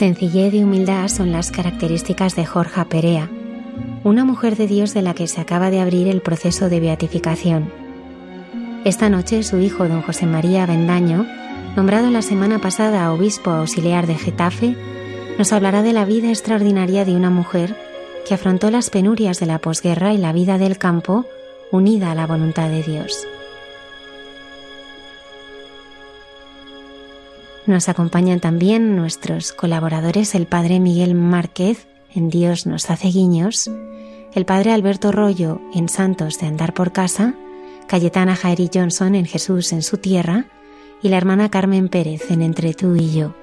Sencillez y humildad son las características de Jorge Perea, una mujer de Dios de la que se acaba de abrir el proceso de beatificación. Esta noche su hijo, don José María Bendaño, nombrado la semana pasada obispo auxiliar de Getafe, nos hablará de la vida extraordinaria de una mujer que afrontó las penurias de la posguerra y la vida del campo unida a la voluntad de Dios. Nos acompañan también nuestros colaboradores, el Padre Miguel Márquez en Dios nos hace guiños, el Padre Alberto Rollo en Santos de Andar por Casa, Cayetana Jairi Johnson en Jesús en su tierra y la hermana Carmen Pérez en Entre tú y yo.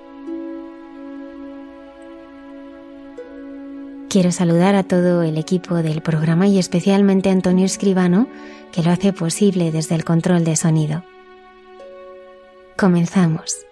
Quiero saludar a todo el equipo del programa y especialmente a Antonio Escribano, que lo hace posible desde el control de sonido. Comenzamos.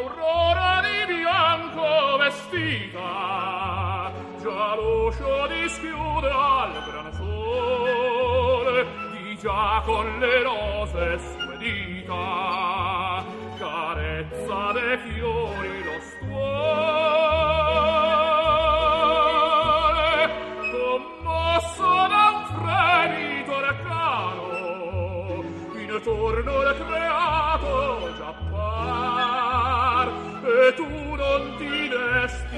aurora di bianco vestita già l'uscio dischiude al gran sole di già con le rose spedita carezza dei fiori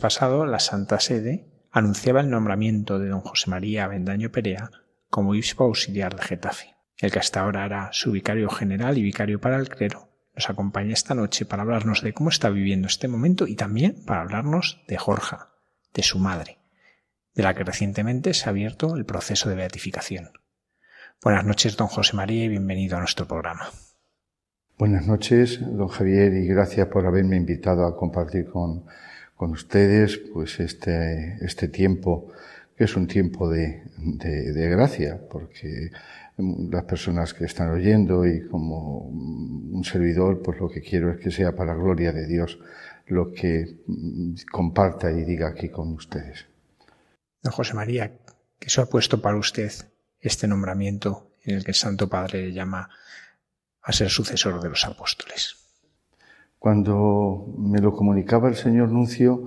pasado, la Santa Sede anunciaba el nombramiento de don José María Bendaño Perea como obispo auxiliar de Getafe. El que hasta ahora era su vicario general y vicario para el clero, nos acompaña esta noche para hablarnos de cómo está viviendo este momento y también para hablarnos de Jorge, de su madre, de la que recientemente se ha abierto el proceso de beatificación. Buenas noches, don José María, y bienvenido a nuestro programa. Buenas noches, don Javier, y gracias por haberme invitado a compartir con, con ustedes pues este, este tiempo, que es un tiempo de, de, de gracia, porque las personas que están oyendo y como un servidor, pues lo que quiero es que sea para la gloria de Dios lo que comparta y diga aquí con ustedes. Don José María, ¿qué se ha puesto para usted este nombramiento en el que el Santo Padre le llama a ser sucesor de los apóstoles? Cuando me lo comunicaba el señor Nuncio,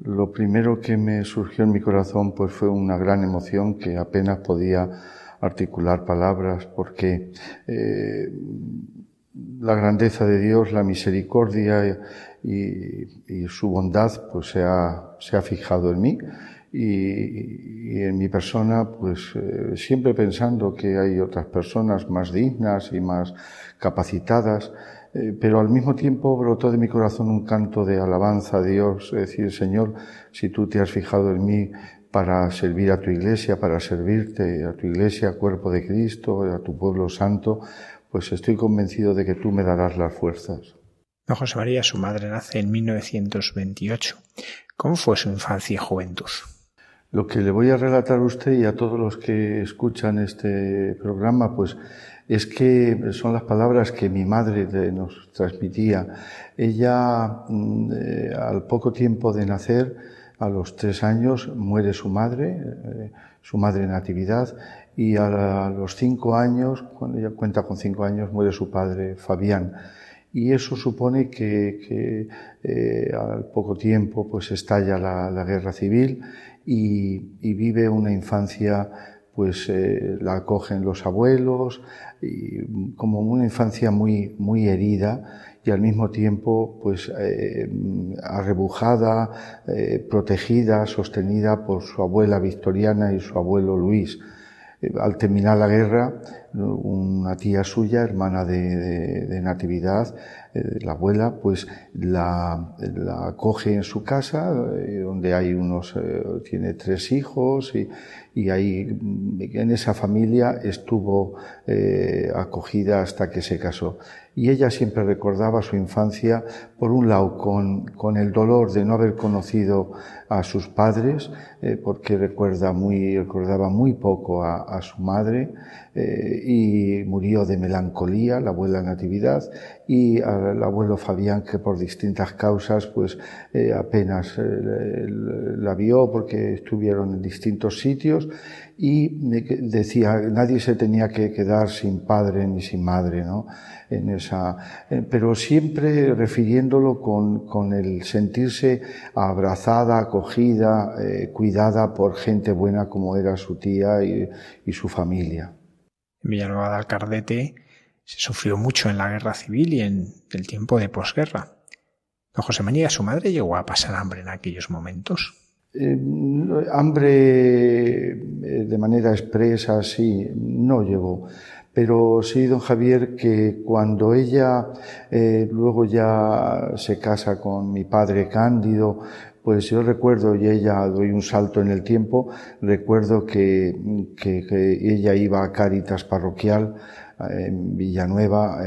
lo primero que me surgió en mi corazón pues fue una gran emoción que apenas podía articular palabras porque eh, la grandeza de Dios, la misericordia y, su bondad pues se ha, se ha fijado en mí. Y, en mi persona pues eh, siempre pensando que hay otras personas más dignas y más capacitadas eh, pero al mismo tiempo brotó de mi corazón un canto de alabanza a Dios, es decir, Señor, si tú te has fijado en mí para servir a tu iglesia, para servirte a tu iglesia, cuerpo de Cristo, a tu pueblo santo, pues estoy convencido de que tú me darás las fuerzas. Don José María, su madre nace en 1928. ¿Cómo fue su infancia y juventud? Lo que le voy a relatar a usted y a todos los que escuchan este programa, pues es que son las palabras que mi madre nos transmitía. Ella, mm, eh, al poco tiempo de nacer, a los tres años, muere su madre, eh, su madre Natividad, y a los cinco años, cuando ella cuenta con cinco años, muere su padre Fabián. Y eso supone que, eh, al poco tiempo pues estalla la, guerra civil y, vive una infancia pues eh, la acogen los abuelos y como una infancia muy muy herida y al mismo tiempo pues eh, arrebujada, protegida, sostenida por su abuela Victoriana y su abuelo Luis. Eh, al terminar la guerra, una tía suya, hermana de, Natividad, eh, la abuela, pues la, la, acoge en su casa, eh, donde hay unos, tiene tres hijos y, y ahí en esa familia estuvo acogida hasta que se casó. Y ella siempre recordaba su infancia, por un lado, con, con el dolor de no haber conocido a sus padres, eh, porque recuerda muy, recordaba muy poco a, su madre, eh, y murió de melancolía, la abuela Natividad, y al abuelo Fabián, que por distintas causas, pues eh, apenas la vio porque estuvieron en distintos sitios, y decía, nadie se tenía que quedar sin padre ni sin madre, ¿no? En esa, pero siempre refiriéndolo con, con el sentirse abrazada, acogida, cuidada por gente buena como era su tía y, y su familia en Villanueva de Alcardete se sufrió mucho en la guerra civil y en el tiempo de posguerra. Don José María, ¿su madre llegó a pasar hambre en aquellos momentos? Eh, hambre eh, de manera expresa, sí, no llegó. Pero sí, don Javier, que cuando ella eh, luego ya se casa con mi padre Cándido, pues yo recuerdo, y ella doy un salto en el tiempo, recuerdo que, que, ella iba a Cáritas Parroquial en Villanueva,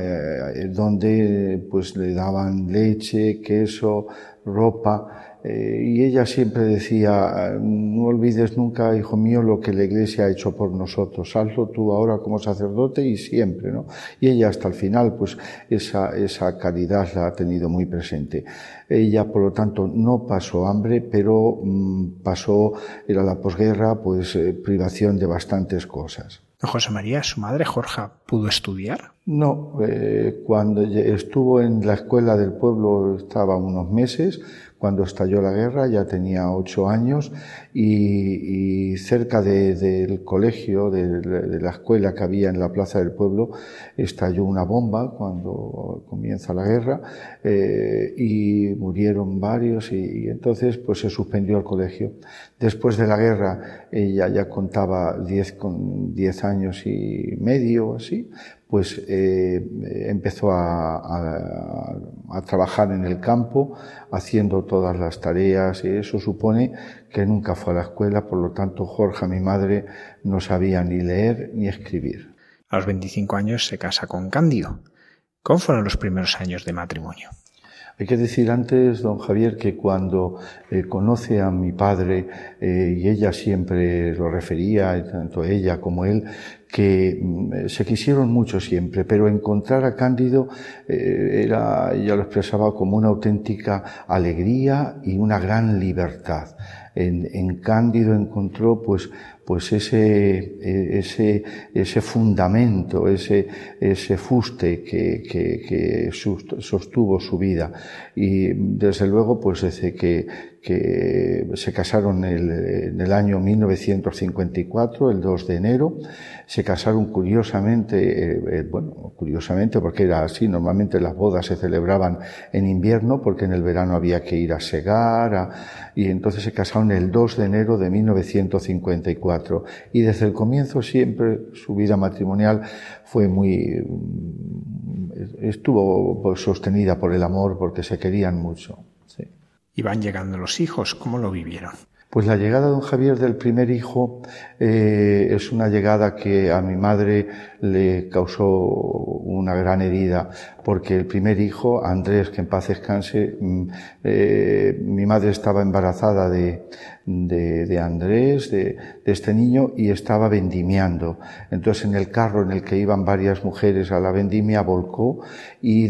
donde pues le daban leche, queso, ropa, eh, y ella siempre decía, no olvides nunca, hijo mío, lo que la iglesia ha hecho por nosotros, hazlo tú ahora como sacerdote y siempre, ¿no? Y ella hasta el final, pues esa, esa caridad la ha tenido muy presente. Ella, por lo tanto, no pasó hambre, pero mm, pasó, era la posguerra, pues eh, privación de bastantes cosas. José María, su madre Jorja, pudo estudiar? No, eh, cuando estuvo en la escuela del pueblo estaba unos meses, cuando estalló la guerra, ya tenía ocho años y, cerca del colegio, de, la escuela que había en la plaza del pueblo, estalló una bomba cuando comienza la guerra eh, y murieron varios y, entonces pues se suspendió el colegio. Después de la guerra ella ya contaba diez, con diez años y medio así, pues eh, empezó a, trabajar en el campo, haciendo todas las tareas y eso supone que nunca fue a la escuela, por lo tanto Jorge, mi madre, no sabía ni leer ni escribir. A los 25 años se casa con Cándido. ¿Cómo fueron los primeros años de matrimonio? Hay que decir antes, don Javier, que cuando eh, conoce a mi padre, eh, y ella siempre lo refería, tanto ella como él, que mm, se quisieron mucho siempre, pero encontrar a Cándido eh, era, ella lo expresaba como una auténtica alegría y una gran libertad. En, en Cándido encontró pues pues ese, e, ese, ese fundamento, ese, ese fuste que, que, sostuvo su vida. Y desde luego, pues desde que, que se casaron el, en el año 1954, el 2 de enero, se casaron curiosamente, eh, eh, bueno, curiosamente porque era así, normalmente las bodas se celebraban en invierno porque en el verano había que ir a segar, y entonces se casaron el 2 de enero de 1954. Y desde el comienzo siempre su vida matrimonial fue muy, estuvo pues, sostenida por el amor porque se querían mucho. Sí. Y van llegando los hijos, ¿cómo lo vivieron? Pues la llegada de don Javier del primer hijo eh, es una llegada que a mi madre le causó una gran herida, porque el primer hijo, Andrés, que en paz descanse, mm, eh, mi madre estaba embarazada de, de, Andrés, de, este niño, y estaba vendimiando. Entonces en el carro en el que iban varias mujeres a la vendimia volcó y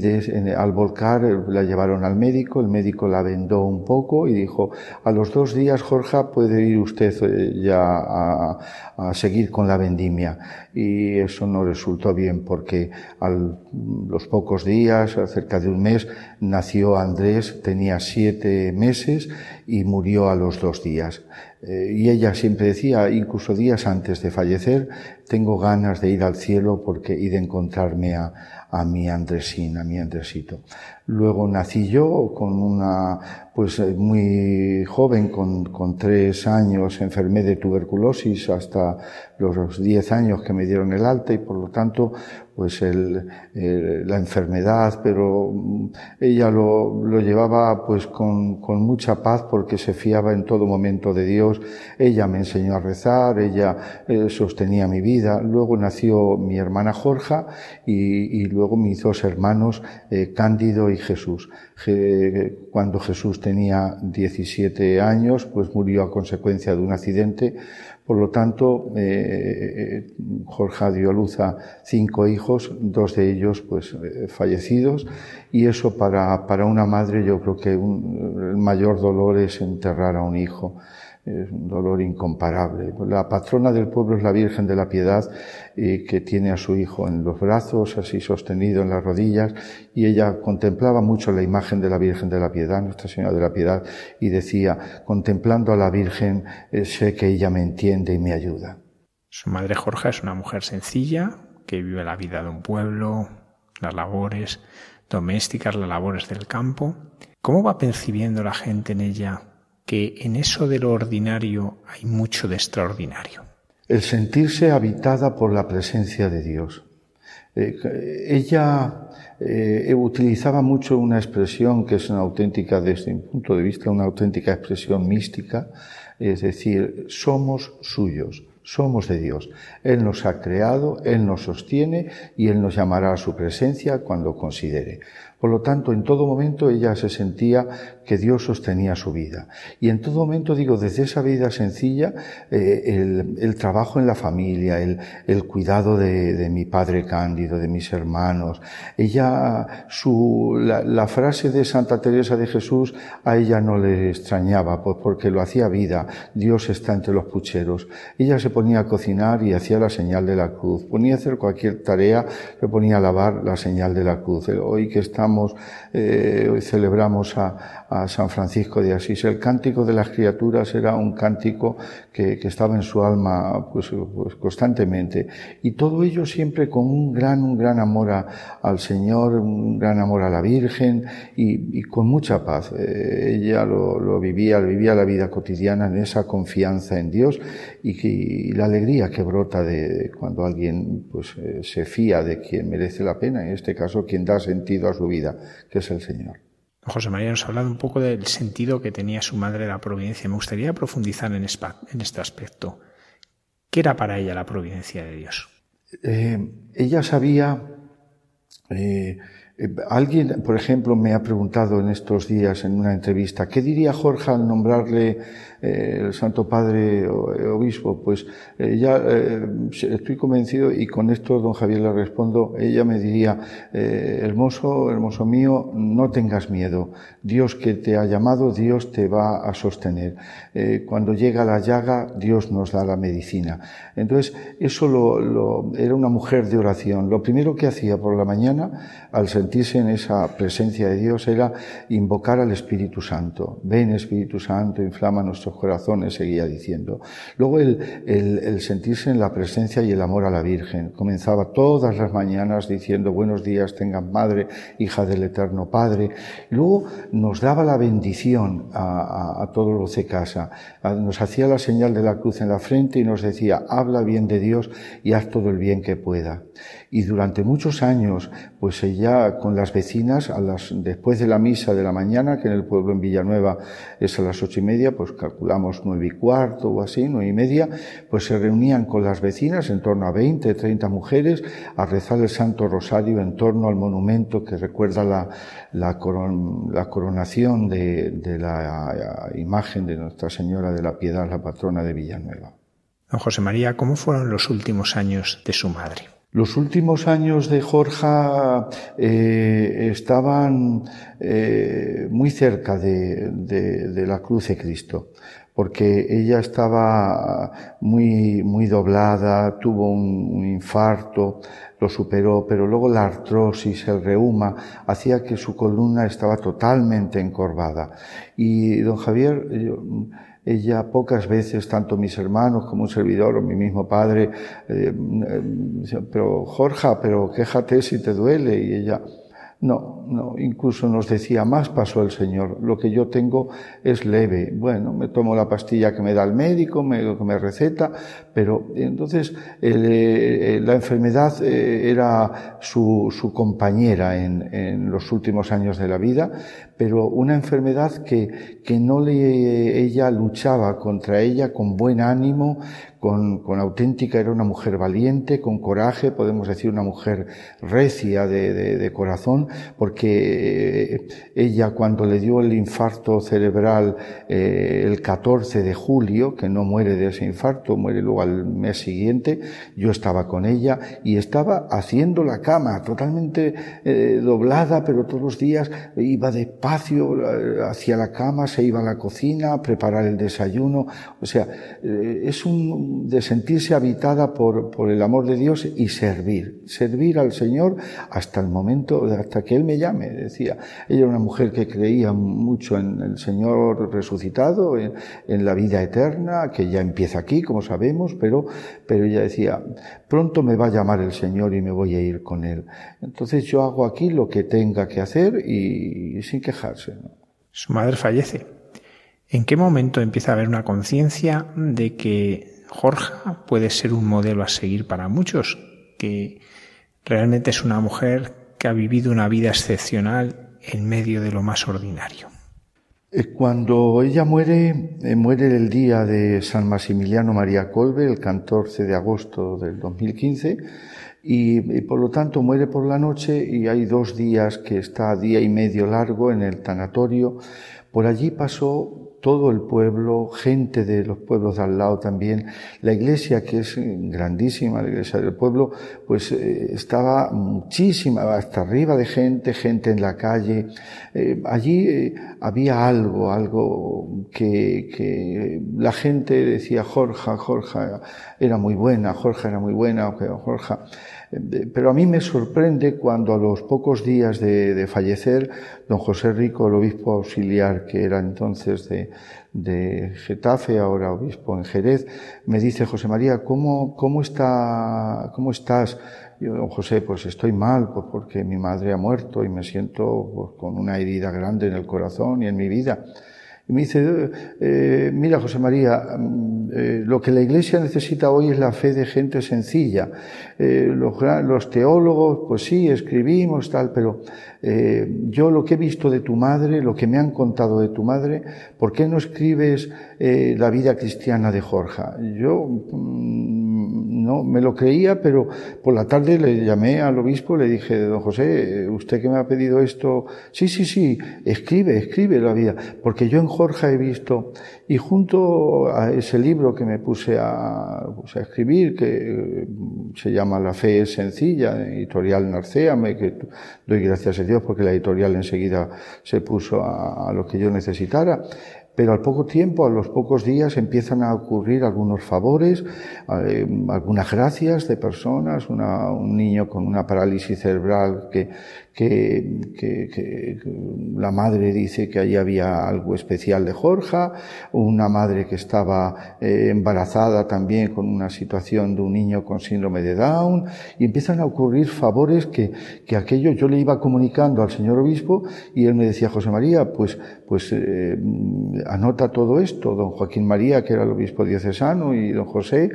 al volcar la llevaron al médico, el médico la vendó un poco y dijo, a los dos días, Jorge, puede ir usted eh, ya a, a seguir con la vendimia. Y eso no resultó bien porque a los pocos días, cerca de un mes, nació Andrés, tenía siete meses y murió a los dos días. Eh, y ella siempre decía, incluso días antes de fallecer, tengo ganas de ir al cielo porque y de encontrarme a, a mi Andresín, a mi Andresito. Luego nací yo con una, pues eh, muy joven, con, con tres años, enfermé de tuberculosis hasta los diez años que me dieron el alta y por lo tanto, pues el, la enfermedad, pero mm, ella lo, lo llevaba pues con, con mucha paz porque se fiaba en todo momento de Dios. Ella me enseñó a rezar, ella eh, sostenía mi vida. Luego nació mi hermana Jorja y, y luego mis dos hermanos, eh, Cándido y Jesús. Cuando Jesús tenía 17 años, pues murió a consecuencia de un accidente. Por lo tanto, eh, Jorge dio a luz a cinco hijos, dos de ellos pues eh, fallecidos, y eso para, para una madre yo creo que el mayor dolor es enterrar a un hijo es un dolor incomparable. La patrona del pueblo es la Virgen de la Piedad, eh, que tiene a su hijo en los brazos, así sostenido en las rodillas, y ella contemplaba mucho la imagen de la Virgen de la Piedad, Nuestra Señora de la Piedad, y decía, contemplando a la Virgen, eh, sé que ella me entiende y me ayuda. Su madre Jorge es una mujer sencilla, que vive la vida de un pueblo, las labores domésticas, las labores del campo. ¿Cómo va percibiendo la gente en ella que en eso de lo ordinario hay mucho de extraordinario. El sentirse habitada por la presencia de Dios. Eh, ella eh, utilizaba mucho una expresión que es una auténtica, desde mi punto de vista, una auténtica expresión mística, es decir, somos suyos, somos de Dios. Él nos ha creado, Él nos sostiene y Él nos llamará a su presencia cuando considere. Por lo tanto, en todo momento ella se sentía que Dios sostenía su vida. Y en todo momento, digo, desde esa vida sencilla, eh, el, trabajo en la familia, el, cuidado de, de, mi padre Cándido, de mis hermanos, ella, su, la, la, frase de Santa Teresa de Jesús a ella no le extrañaba, pues porque lo hacía vida. Dios está entre los pucheros. Ella se ponía a cocinar y hacía la señal de la cruz. Ponía a hacer cualquier tarea, se ponía a lavar la señal de la cruz. Hoy que estamos eh, hoy celebramos a, San Francisco de Asís. El cántico de las criaturas era un cántico que, estaba en su alma pues, pues, constantemente. Y todo ello siempre con un gran, un gran amor al Señor, un gran amor a la Virgen y, con mucha paz. Eh, ella lo, vivía, vivía la vida cotidiana en esa confianza en Dios y, la alegría que brota de, cuando alguien pues, eh, se fía de quien merece la pena, en este caso quien da sentido a su vida es el Señor. José María nos ha hablado un poco del sentido que tenía su madre la providencia. Me gustaría profundizar en, este aspecto. ¿Qué era para ella la providencia de Dios? Eh, ella sabía, eh, Eh, alguien, por ejemplo, me ha preguntado en estos días en una entrevista, ¿qué diría Jorge al nombrarle eh, el Santo Padre eh, Obispo? Pues ya estoy convencido y con esto, don Javier, le respondo, ella me diría, hermoso, hermoso mío, no tengas miedo. Dios que te ha llamado, Dios te va a sostener. cuando llega la llaga, Dios nos da la medicina. Entonces, eso lo, era una mujer de oración. Lo primero que hacía por la mañana, al sentirse en esa presencia de Dios era invocar al Espíritu Santo. Ven Espíritu Santo, inflama corazones, seguía diciendo. Luego el, sentirse en la presencia y el amor a la Virgen. Comenzaba todas las mañanas diciendo buenos días, tengan madre, hija del Eterno Padre. Luego nos daba la bendición a, a, todos los de casa. Nos hacía la señal de la cruz en la frente y nos decía, habla bien de Dios y haz todo el bien que pueda. Y durante muchos años, pues ella con las vecinas, a las, después de la misa de la mañana, que en el pueblo en Villanueva es a las ocho y media, pues calculamos nueve y cuarto o así, nueve y media, pues se reunían con las vecinas, en torno a veinte, treinta mujeres, a rezar el Santo Rosario en torno al monumento que recuerda la, la, coronación de, de la imagen de Nuestra Señora de la Piedad, la patrona de Villanueva. Don José María, ¿cómo fueron los últimos años de su madre? Los últimos años de Jorge eh, estaban eh, muy cerca de, la cruz de Cristo, porque ella estaba muy, muy doblada, tuvo un, infarto, lo superó, pero luego la artrosis, el reuma, hacía que su columna estaba totalmente encorvada. Y don Javier, ella pocas veces, tanto mis hermanos como un servidor o mi mismo padre, eh, eh, pero Jorge, pero quéjate si te duele. Y ella, no, no, incluso nos decía, más pasó el Señor, lo que yo tengo es leve. Bueno, me tomo la pastilla que me da el médico, me, que me receta, pero entonces eh, la enfermedad era su, su compañera en, en, los últimos años de la vida, pero una enfermedad que, que no le, ella luchaba contra ella con buen ánimo, con, con, auténtica, era una mujer valiente, con coraje, podemos decir una mujer recia de, de, de corazón, porque eh, ella cuando le dio el infarto cerebral eh, el 14 de julio, que no muere de ese infarto, muere luego al mes siguiente, yo estaba con ella y estaba haciendo la cama, totalmente eh, doblada, pero todos los días iba despacio eh, hacia la cama, se iba a la cocina a preparar el desayuno, o sea, eh, es un de sentirse habitada por, por el amor de Dios y servir, servir al Señor hasta el momento, hasta que Él me llame, decía. Ella era una mujer que creía mucho en el Señor resucitado, en, en la vida eterna, que ya empieza aquí, como sabemos, pero, pero ella decía, pronto me va a llamar el Señor y me voy a ir con Él. Entonces yo hago aquí lo que tenga que hacer y, sin quejarse. Su madre fallece. ¿En qué momento empieza a haber una conciencia de que Jorge puede ser un modelo a seguir para muchos, que realmente es una mujer que ha vivido una vida excepcional en medio de lo más ordinario. Eh, cuando ella muere, eh, muere el día de San Maximiliano María Colbe, el 14 de agosto del 2015, y, y, por lo tanto muere por la noche y hay dos días que está día y medio largo en el tanatorio. Por allí pasó todo el pueblo, gente de los pueblos de al lado también. La iglesia, que es grandísima, la iglesia del pueblo, pues eh, estaba muchísima, hasta arriba de gente, gente en la calle. Eh, allí eh, había algo, algo que, que, la gente decía, Jorge, Jorge era muy buena, Jorge era muy buena, Jorge pero a mí me sorprende cuando a los pocos días de, fallecer, don José Rico, el obispo auxiliar, que era entonces de, de Getafe, ahora obispo en Jerez, me dice, José María, ¿cómo, cómo, está, cómo estás? Yo, don José, pues estoy mal, pues porque mi madre ha muerto y me siento pues, con una herida grande en el corazón y en mi vida. Y me dice, eh, mira José María, mm, eh, lo que la Iglesia necesita hoy es la fe de gente sencilla. Eh, los, teólogos, pues sí, escribimos tal, pero yo lo que he visto de tu madre, lo que me han contado de tu madre, ¿por qué no escribes la vida cristiana de Jorge? Yo mm, no me lo creía, pero por la tarde le llamé al obispo, le dije, don José, usted que me ha pedido esto, sí, sí, sí, escribe, escribe la vida, porque yo en Jorge he visto, y junto a ese libro que me puse a, escribir, que mm, se llama La fe es sencilla, editorial Narcéame, que doy gracias a Dios porque la editorial enseguida se puso a, lo que yo necesitara, pero al poco tiempo, a los pocos días, empiezan a ocurrir algunos favores, eh, algunas gracias de personas, un niño con una parálisis cerebral que, que, que, la madre dice que allí había algo especial de Jorge, una madre que estaba eh, embarazada también con una situación de un niño con síndrome de Down, y empiezan a ocurrir favores que, que aquello yo le iba comunicando al señor obispo y él me decía, José María, pues, pues eh, anota todo esto, don Joaquín María, que era el obispo diocesano, y don José,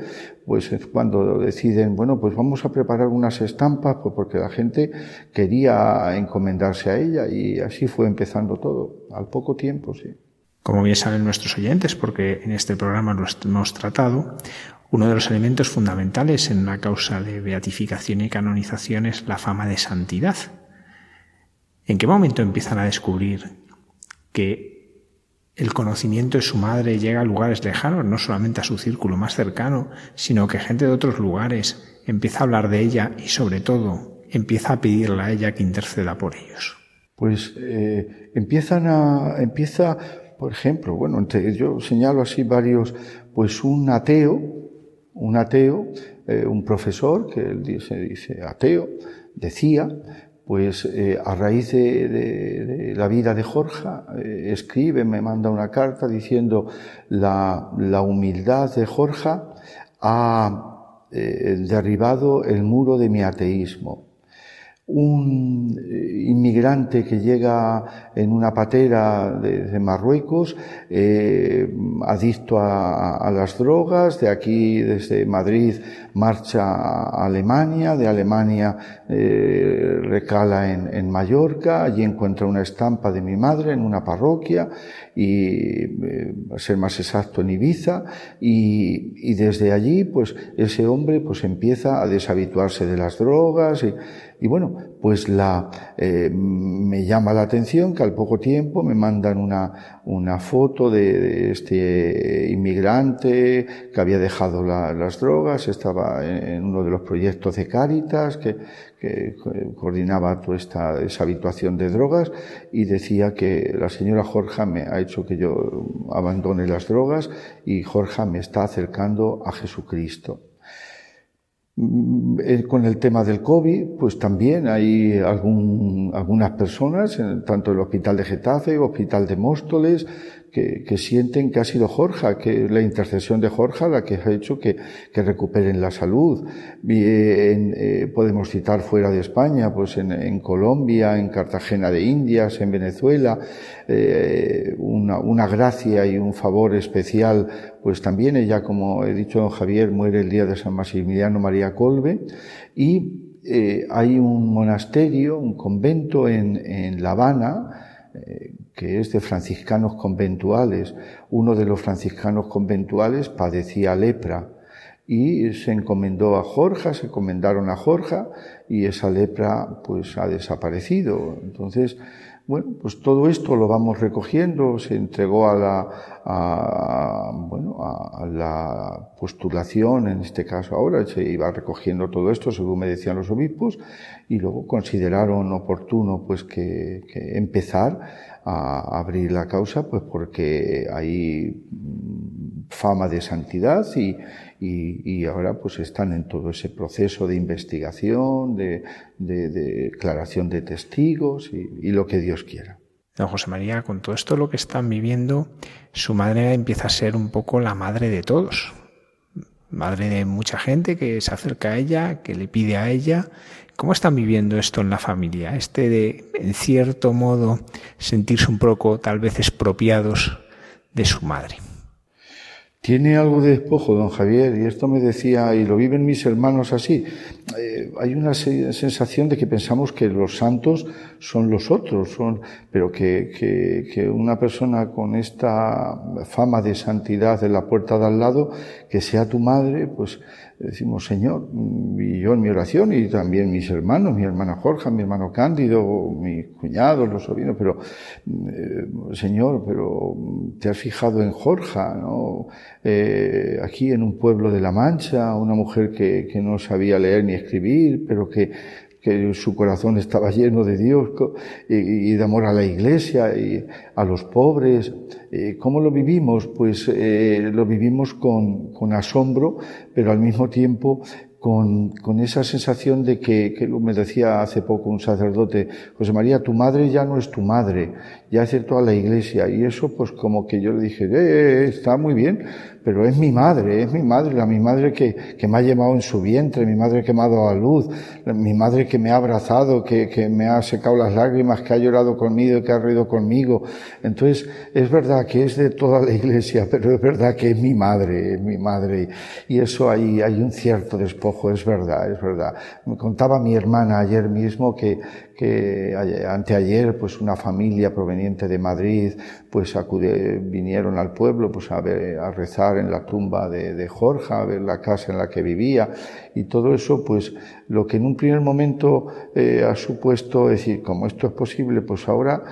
pues es cuando deciden, bueno, pues vamos a preparar unas estampas, pues porque la gente quería encomendarse a ella y así fue empezando todo, al poco tiempo, sí. Como bien saben nuestros oyentes, porque en este programa lo hemos tratado, uno de los elementos fundamentales en una causa de beatificación y canonización es la fama de santidad. ¿En qué momento empiezan a descubrir que el conocimiento de su madre llega a lugares lejanos, no solamente a su círculo más cercano, sino que gente de otros lugares empieza a hablar de ella y sobre todo empieza a pedirle a ella que interceda por ellos. Pues eh, empiezan a, empieza, por ejemplo, bueno, yo señalo así varios, pues un ateo, un ateo, eh, un profesor que dice, dice ateo, decía pues eh, a raíz de, la vida de Jorge, eh, escribe, me manda una carta diciendo la, la humildad de Jorge ha eh, derribado el muro de mi ateísmo un eh, inmigrante que llega en una patera de, Marruecos, eh, adicto a, las drogas, de aquí desde Madrid marcha a Alemania, de Alemania eh, recala en, en, Mallorca, allí encuentra una estampa de mi madre en una parroquia y, a ser más exacto, en Ibiza, y, y, desde allí, pues ese hombre pues empieza a deshabituarse de las drogas y bueno, pues la, eh, me llama la atención que al poco tiempo me mandan una, una foto de, este inmigrante que había dejado las drogas, estaba en, uno de los proyectos de Cáritas que, coordinaba toda esta deshabituación de drogas y decía que la señora Jorge me ha hecho que yo abandone las drogas y Jorge me está acercando a Jesucristo. Mm, eh, con el tema del COVID, pues también hay algún, algunas personas, tanto el Hospital de Getafe, Hospital de Móstoles, que, sienten que ha sido Jorge, que la intercesión de Jorge la que ha hecho que, recuperen la salud. Bien, eh, podemos citar fuera de España, pues en, Colombia, en Cartagena de Indias, en Venezuela, eh, una, una, gracia y un favor especial, pues también ella, como he dicho Javier, muere el día de San Maximiliano María Colbe y eh, hay un monasterio, un convento en, en La Habana, que es de franciscanos conventuales. Uno de los franciscanos conventuales padecía lepra y se encomendó a Jorge, se encomendaron a Jorge y esa lepra pues ha desaparecido. Entonces, bueno, pues todo esto lo vamos recogiendo, se entregó a la, bueno, a, la postulación, en este caso ahora, se iba recogiendo todo esto, según me decían los obispos, y luego consideraron oportuno pues que empezar a abrir la causa, pues porque hay mm, fama de santidad y, y, ahora pues están en todo ese proceso de investigación, de, de, declaración de testigos y, lo que Dios quiera. Don José María, con todo esto lo que están viviendo, su madre empieza a ser un poco la madre de todos, madre de mucha gente que se acerca a ella, que le pide a ella ¿Cómo están viviendo esto en la familia? Este de, en cierto modo, sentirse un poco tal vez expropiados de su madre. Tiene algo de despojo, don Javier, y esto me decía, y lo viven mis hermanos así. Eh, hay una sensación de que pensamos que los santos son los otros, son, pero que, que, que, una persona con esta fama de santidad en la puerta de al lado, que sea tu madre, pues decimos, Señor, y yo en mi oración, y también mis hermanos, mi hermana Jorge, mi hermano Cándido, mis cuñados, los sobrinos, pero, eh, Señor, pero te has fijado en Jorge, ¿no? Eh, aquí en un pueblo de La Mancha, una mujer que, no sabía leer ni escribir, pero que que su corazón estaba lleno de Dios y, de amor a la iglesia y a los pobres. Eh, ¿Cómo lo vivimos? Pues eh, lo vivimos con, con asombro, pero al mismo tiempo con, con, esa sensación de que, me decía hace poco un sacerdote, José María, tu madre ya no es tu madre, ya es toda la iglesia. Y eso pues como que yo le dije, está muy bien, pero es mi madre, es mi madre, la mi madre que, que me ha llevado en su vientre, mi madre que me ha dado a luz, mi madre que me ha abrazado, que, que me ha secado las lágrimas, que ha llorado conmigo, que ha reído conmigo. Entonces, es verdad que es de toda la iglesia, pero es verdad que es mi madre, es mi madre. Y eso hay, hay un cierto despojo, es verdad, es verdad. Me contaba mi hermana ayer mismo que, que anteayer pues una familia proveniente de Madrid pues acude, vinieron al pueblo pues a, ver, a rezar en la tumba de, de, Jorge, a ver la casa en la que vivía. Y todo eso pues lo que en un primer momento eh, ha supuesto decir como esto es posible pues ahora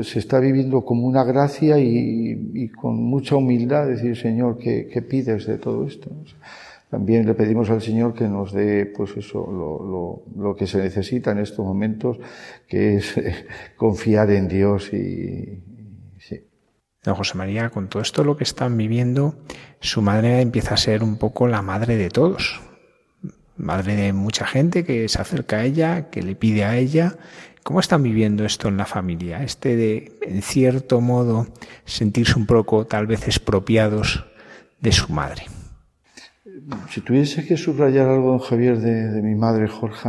se está viviendo como una gracia y, y con mucha humildad decir Señor ¿qué, qué pides de todo esto? También le pedimos al Señor que nos dé, pues eso, lo, lo, lo que se necesita en estos momentos, que es eh, confiar en Dios y, sí. Don José María, con todo esto lo que están viviendo, su madre empieza a ser un poco la madre de todos. Madre de mucha gente que se acerca a ella, que le pide a ella. ¿Cómo están viviendo esto en la familia? Este de, en cierto modo, sentirse un poco tal vez expropiados de su madre si tuviese que subrayar algo en Javier de, mi madre Jorge,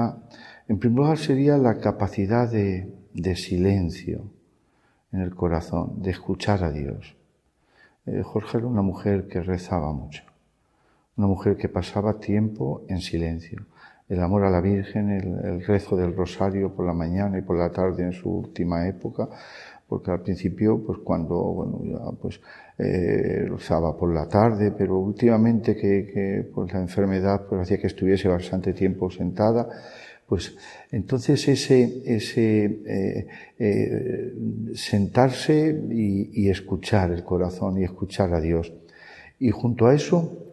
en primer lugar sería la capacidad de, de, silencio en el corazón, de escuchar a Dios. Eh, Jorge era una mujer que rezaba mucho, una mujer que pasaba tiempo en silencio. El amor a la Virgen, el, el rezo del rosario por la mañana y por la tarde en su última época, porque al principio, pues cuando, bueno, pues eh, usaba por la tarde, pero últimamente que, que pues la enfermedad pues hacía que estuviese bastante tiempo sentada, pues entonces ese, ese eh, eh, sentarse y, y, escuchar el corazón y escuchar a Dios. Y junto a eso,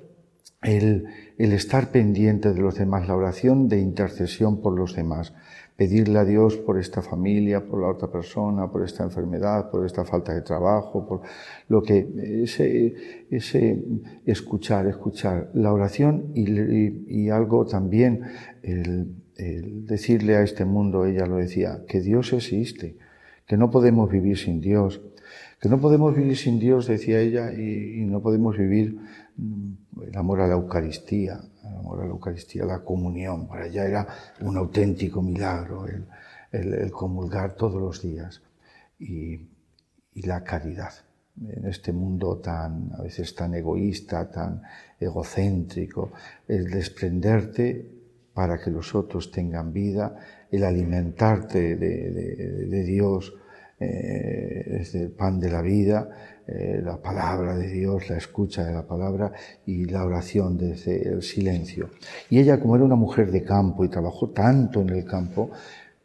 el, el estar pendiente de los demás, la oración de intercesión por los demás pedirle a Dios por esta familia, por la otra persona, por esta enfermedad, por esta falta de trabajo, por lo que ese, ese escuchar, escuchar la oración y, y, y algo también el, el, decirle a este mundo, ella lo decía, que Dios existe, que no podemos vivir sin Dios, que no podemos vivir sin Dios, decía ella, y, y no podemos vivir mm, el amor a la Eucaristía, el amor a la Eucaristía, la comunión. Para ella era un auténtico milagro el, el, comulgar todos los días. Y, y, la caridad. En este mundo tan, a veces tan egoísta, tan egocéntrico, el desprenderte para que los otros tengan vida, el alimentarte de, de, de Dios, eh, es el pan de la vida, eh, la palabra de Dios, la escucha de la palabra y la oración desde el silencio. Y ella, como era una mujer de campo y trabajó tanto en el campo,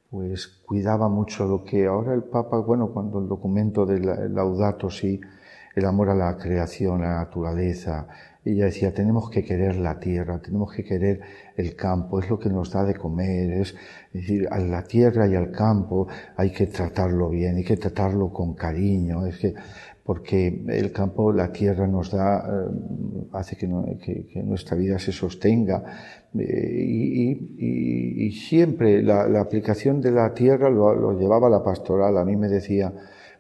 pues cuidaba mucho lo que ahora el Papa, bueno, cuando el documento del Laudato sí, el amor a la creación, a la naturaleza, ella decía, tenemos que querer la tierra, tenemos que querer el campo, es lo que nos da de comer, es, es decir, a la tierra y al campo hay que tratarlo bien, hay que tratarlo con cariño, es que porque el campo, la tierra nos da, eh, hace que, no, que, que, nuestra vida se sostenga. Eh, y, y, y, siempre la, la, aplicación de la tierra lo, lo, llevaba la pastoral. A mí me decía,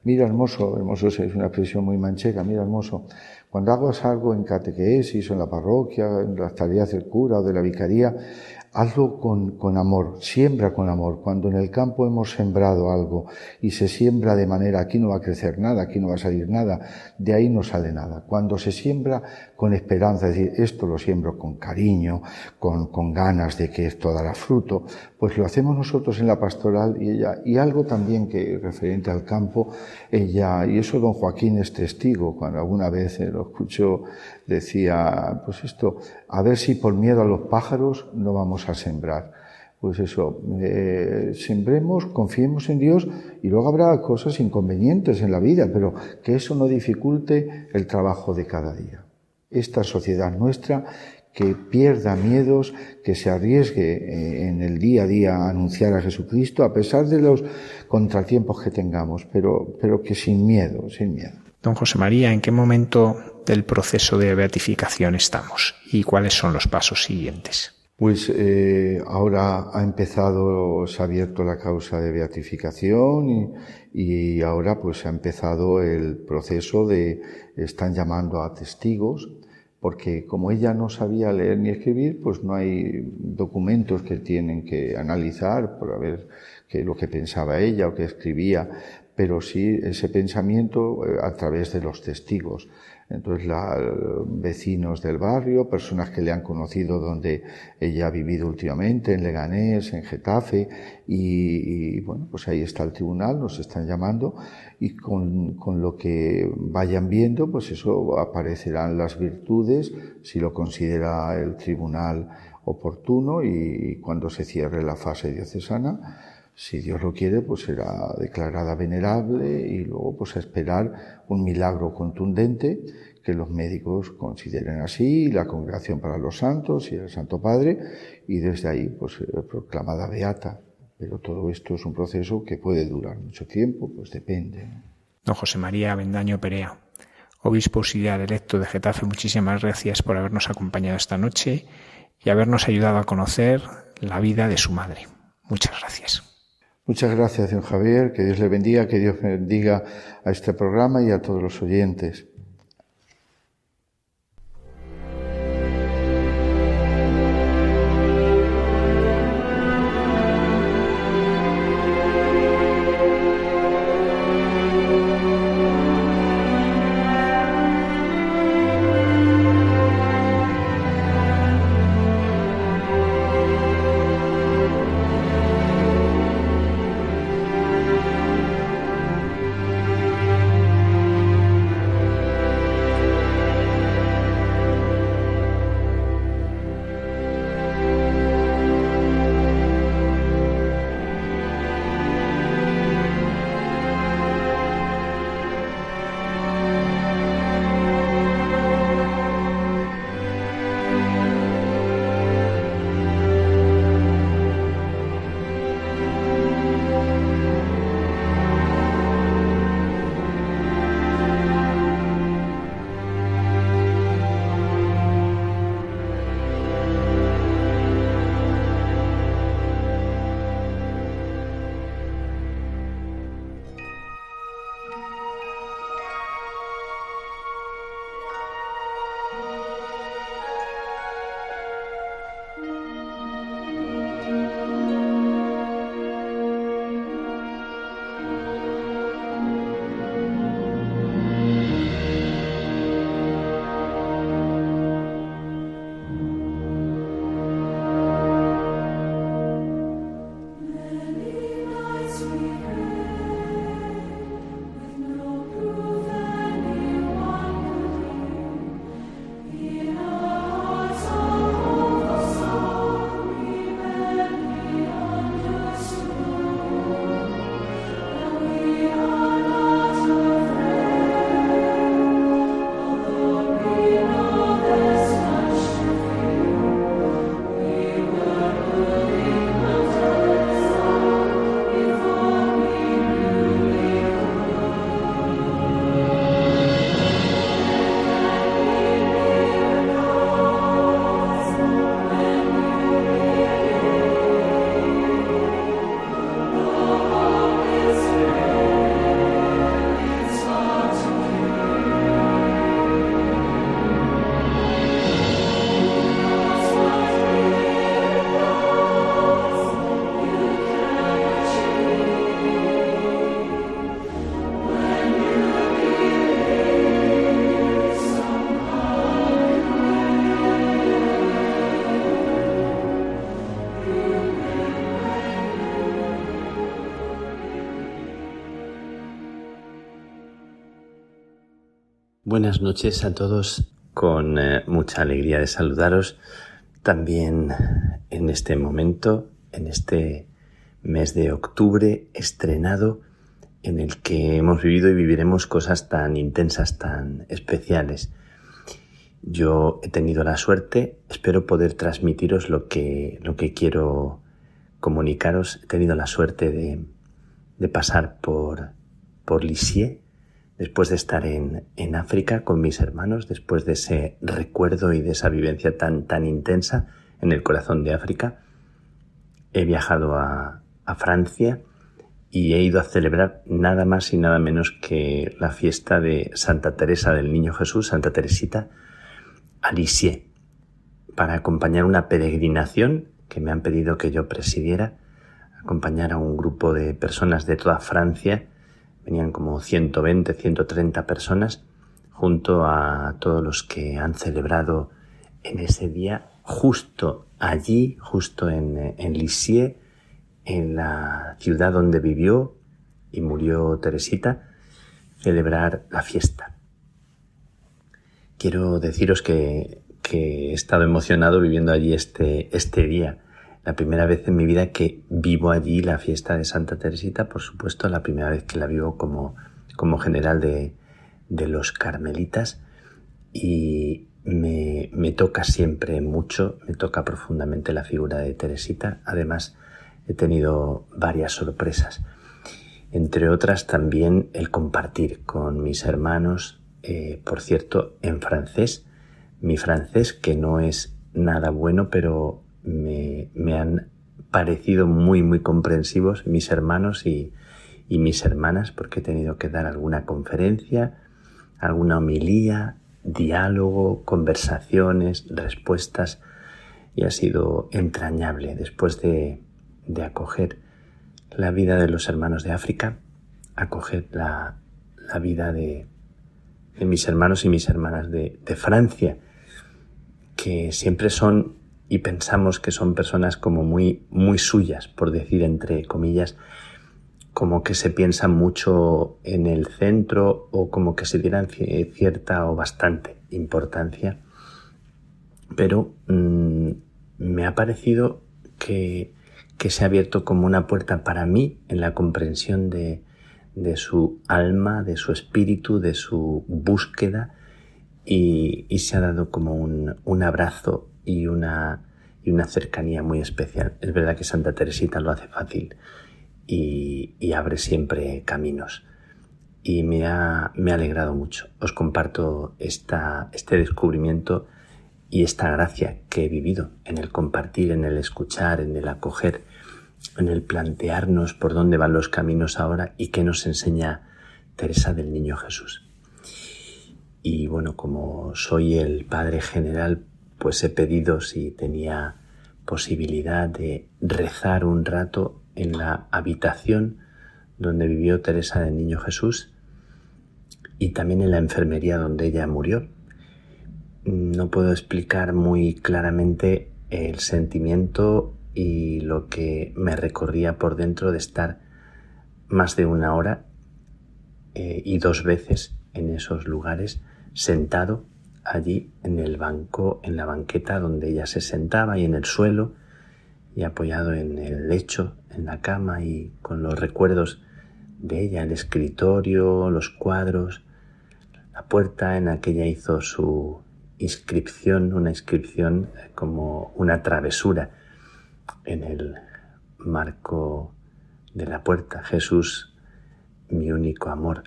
mira hermoso, hermoso es una expresión muy manchega, mira hermoso, cuando hagas algo en catequesis o en la parroquia, en las tareas del cura o de la vicaría, hazlo con, con, amor, siembra con amor. Cuando en el campo hemos sembrado algo y se siembra de manera, aquí no va a crecer nada, aquí no va a salir nada, de ahí no sale nada. Cuando se siembra con esperanza, es decir, esto lo siembro con cariño, con, con ganas de que esto dará fruto, pues lo hacemos nosotros en la pastoral y ella, y algo también que referente al campo, ella, y eso don Joaquín es testigo, cuando alguna vez lo escuchó, decía, pues esto, a ver si por miedo a los pájaros no vamos a sembrar. Pues eso, eh, sembremos, confiemos en Dios y luego habrá cosas inconvenientes en la vida, pero que eso no dificulte el trabajo de cada día. Esta sociedad nuestra que pierda miedos, que se arriesgue eh, en el día a día a anunciar a Jesucristo, a pesar de los contratiempos que tengamos, pero, pero que sin miedo, sin miedo. Don José María, ¿en qué momento del proceso de beatificación estamos y cuáles son los pasos siguientes? Pues eh, ahora ha empezado, se ha abierto la causa de beatificación y, y, ahora pues ha empezado el proceso de, están llamando a testigos, porque como ella no sabía leer ni escribir, pues no hay documentos que tienen que analizar por ver qué lo que pensaba ella o qué escribía, pero sí ese pensamiento eh, a través de los testigos. Entonces, la, vecinos del barrio, personas que le han conocido donde ella ha vivido últimamente, en Leganés, en Getafe, y, bueno, pues ahí está el tribunal, nos están llamando, y con, con, lo que vayan viendo, pues eso aparecerán las virtudes, si lo considera el tribunal oportuno, y cuando se cierre la fase diocesana, si Dios lo quiere, pues será declarada venerable y luego pues a esperar un milagro contundente que los médicos consideren así, la congregación para los santos y el Santo Padre, y desde ahí pues eh, proclamada beata. Pero todo esto es un proceso que puede durar mucho tiempo, pues depende. Don José María Bendaño Perea, obispo auxiliar electo de Getafe, muchísimas gracias por habernos acompañado esta noche y habernos ayudado a conocer la vida de su madre. Muchas gracias. Muchas gracias, don Javier. Que Dios le bendiga, que Dios bendiga a este programa y a todos los oyentes. Buenas noches a todos, con eh, mucha alegría de saludaros también en este momento, en este mes de octubre estrenado en el que hemos vivido y viviremos cosas tan intensas, tan especiales. Yo he tenido la suerte, espero poder transmitiros lo que, lo que quiero comunicaros. He tenido la suerte de, de pasar por, por Lisieux, después de estar en, en, África con mis hermanos, después de ese recuerdo y de esa vivencia tan, tan intensa en el corazón de África, he viajado a, a Francia y he ido a celebrar nada más y nada menos que la fiesta de Santa Teresa del Niño Jesús, Santa Teresita, a Lisieux, para acompañar una peregrinación que me han pedido que yo presidiera, acompañar a un grupo de personas de toda Francia, venían como 120, 130 personas, junto a todos los que han celebrado en ese día, justo allí, justo en, en Lisieux, en la ciudad donde vivió y murió Teresita, celebrar la fiesta. Quiero deciros que, que he estado emocionado viviendo allí este, este día la primera vez en mi vida que vivo allí la fiesta de Santa Teresita, por supuesto, la primera vez que la vivo como, como general de, de los carmelitas. Y me, me, toca siempre mucho, me toca profundamente la figura de Teresita. Además, he tenido varias sorpresas, entre otras también el compartir con mis hermanos, eh, por cierto, en francés, mi francés que no es nada bueno, pero me, han parecido muy, muy comprensivos mis hermanos y, y, mis hermanas, porque he tenido que dar alguna conferencia, alguna homilía, diálogo, conversaciones, respuestas, y ha sido entrañable después de, de acoger la vida de los hermanos de África, acoger la, la vida de, de, mis hermanos y mis hermanas de, de Francia, que siempre son y pensamos que son personas como muy, muy suyas, por decir entre comillas, como que se piensa mucho en el centro o como que se dieran cierta o bastante importancia. Pero mmm, me ha parecido que, que, se ha abierto como una puerta para mí en la comprensión de, de su alma, de su espíritu, de su búsqueda y, y se ha dado como un, un abrazo y una, y una cercanía muy especial. Es verdad que Santa Teresita lo hace fácil y, abre siempre caminos. Y me ha, me ha, alegrado mucho. Os comparto esta, este descubrimiento y esta gracia que he vivido en el compartir, en el escuchar, en el acoger, en el plantearnos por dónde van los caminos ahora y qué nos enseña Teresa del Niño Jesús. Y bueno, como soy el Padre General, pues he pedido si tenía posibilidad de rezar un rato en la habitación donde vivió Teresa del Niño Jesús y también en la enfermería donde ella murió. No puedo explicar muy claramente el sentimiento y lo que me recorría por dentro de estar más de una hora eh, y dos veces en esos lugares sentado allí en el banco, en la banqueta donde ella se sentaba y en el suelo y apoyado en el lecho, en la cama y con los recuerdos de ella, el escritorio, los cuadros, la puerta en la que ella hizo su inscripción, una inscripción como una travesura en el marco de la puerta, Jesús, mi único amor.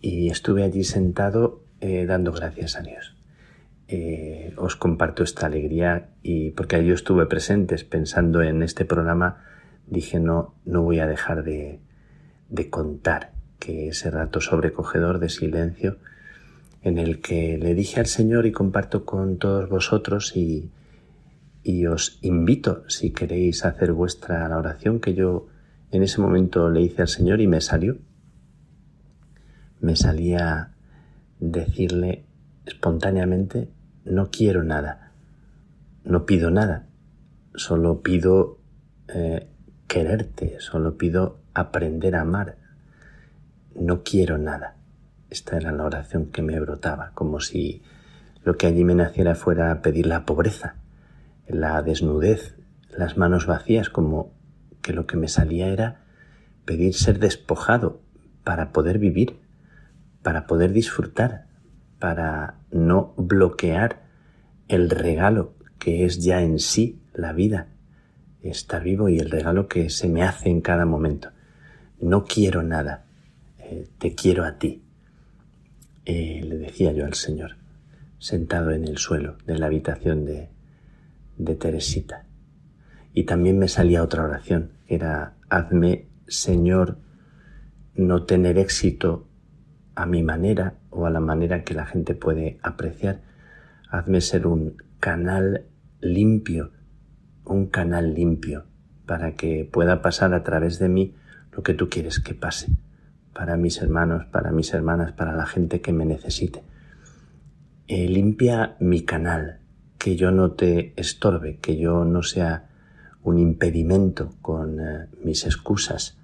Y estuve allí sentado eh, dando gracias a Dios. Eh, os comparto esta alegría y porque yo estuve presentes pensando en este programa, dije no, no voy a dejar de, de contar que ese rato sobrecogedor de silencio en el que le dije al Señor y comparto con todos vosotros y, y os invito si queréis hacer vuestra la oración que yo en ese momento le hice al Señor y me salió. Me salía decirle espontáneamente, no quiero nada, no pido nada, solo pido eh, quererte, solo pido aprender a amar, no quiero nada. Esta era la oración que me brotaba, como si lo que allí me naciera fuera pedir la pobreza, la desnudez, las manos vacías, como que lo que me salía era pedir ser despojado para poder vivir, para poder disfrutar, para no bloquear el regalo que es ya en sí la vida, estar vivo y el regalo que se me hace en cada momento. No quiero nada, eh, te quiero a ti, eh, le decía yo al Señor, sentado en el suelo de la habitación de, de Teresita. Y también me salía otra oración, era, hazme, Señor, no tener éxito a mi manera o a la manera que la gente puede apreciar. Hazme ser un canal limpio, un canal limpio, para que pueda pasar a través de mí lo que tú quieres que pase, para mis hermanos, para mis hermanas, para la gente que me necesite. Eh, limpia mi canal, que yo no te estorbe, que yo no sea un impedimento con eh, mis excusas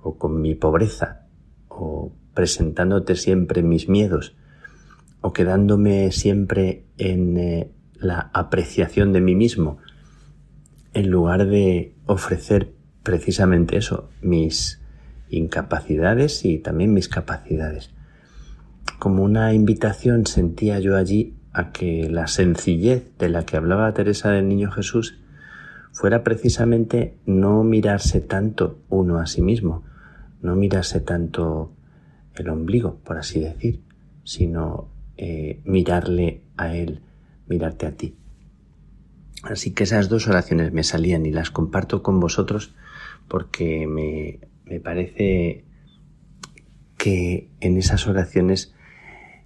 o con mi pobreza o presentándote siempre mis miedos o quedándome siempre en eh, la apreciación de mí mismo en lugar de ofrecer precisamente eso, mis incapacidades y también mis capacidades. Como una invitación sentía yo allí a que la sencillez de la que hablaba Teresa del Niño Jesús fuera precisamente no mirarse tanto uno a sí mismo, no mirarse tanto el ombligo, por así decir, sino eh, mirarle a Él, mirarte a ti. Así que esas dos oraciones me salían y las comparto con vosotros porque me, me parece que en esas oraciones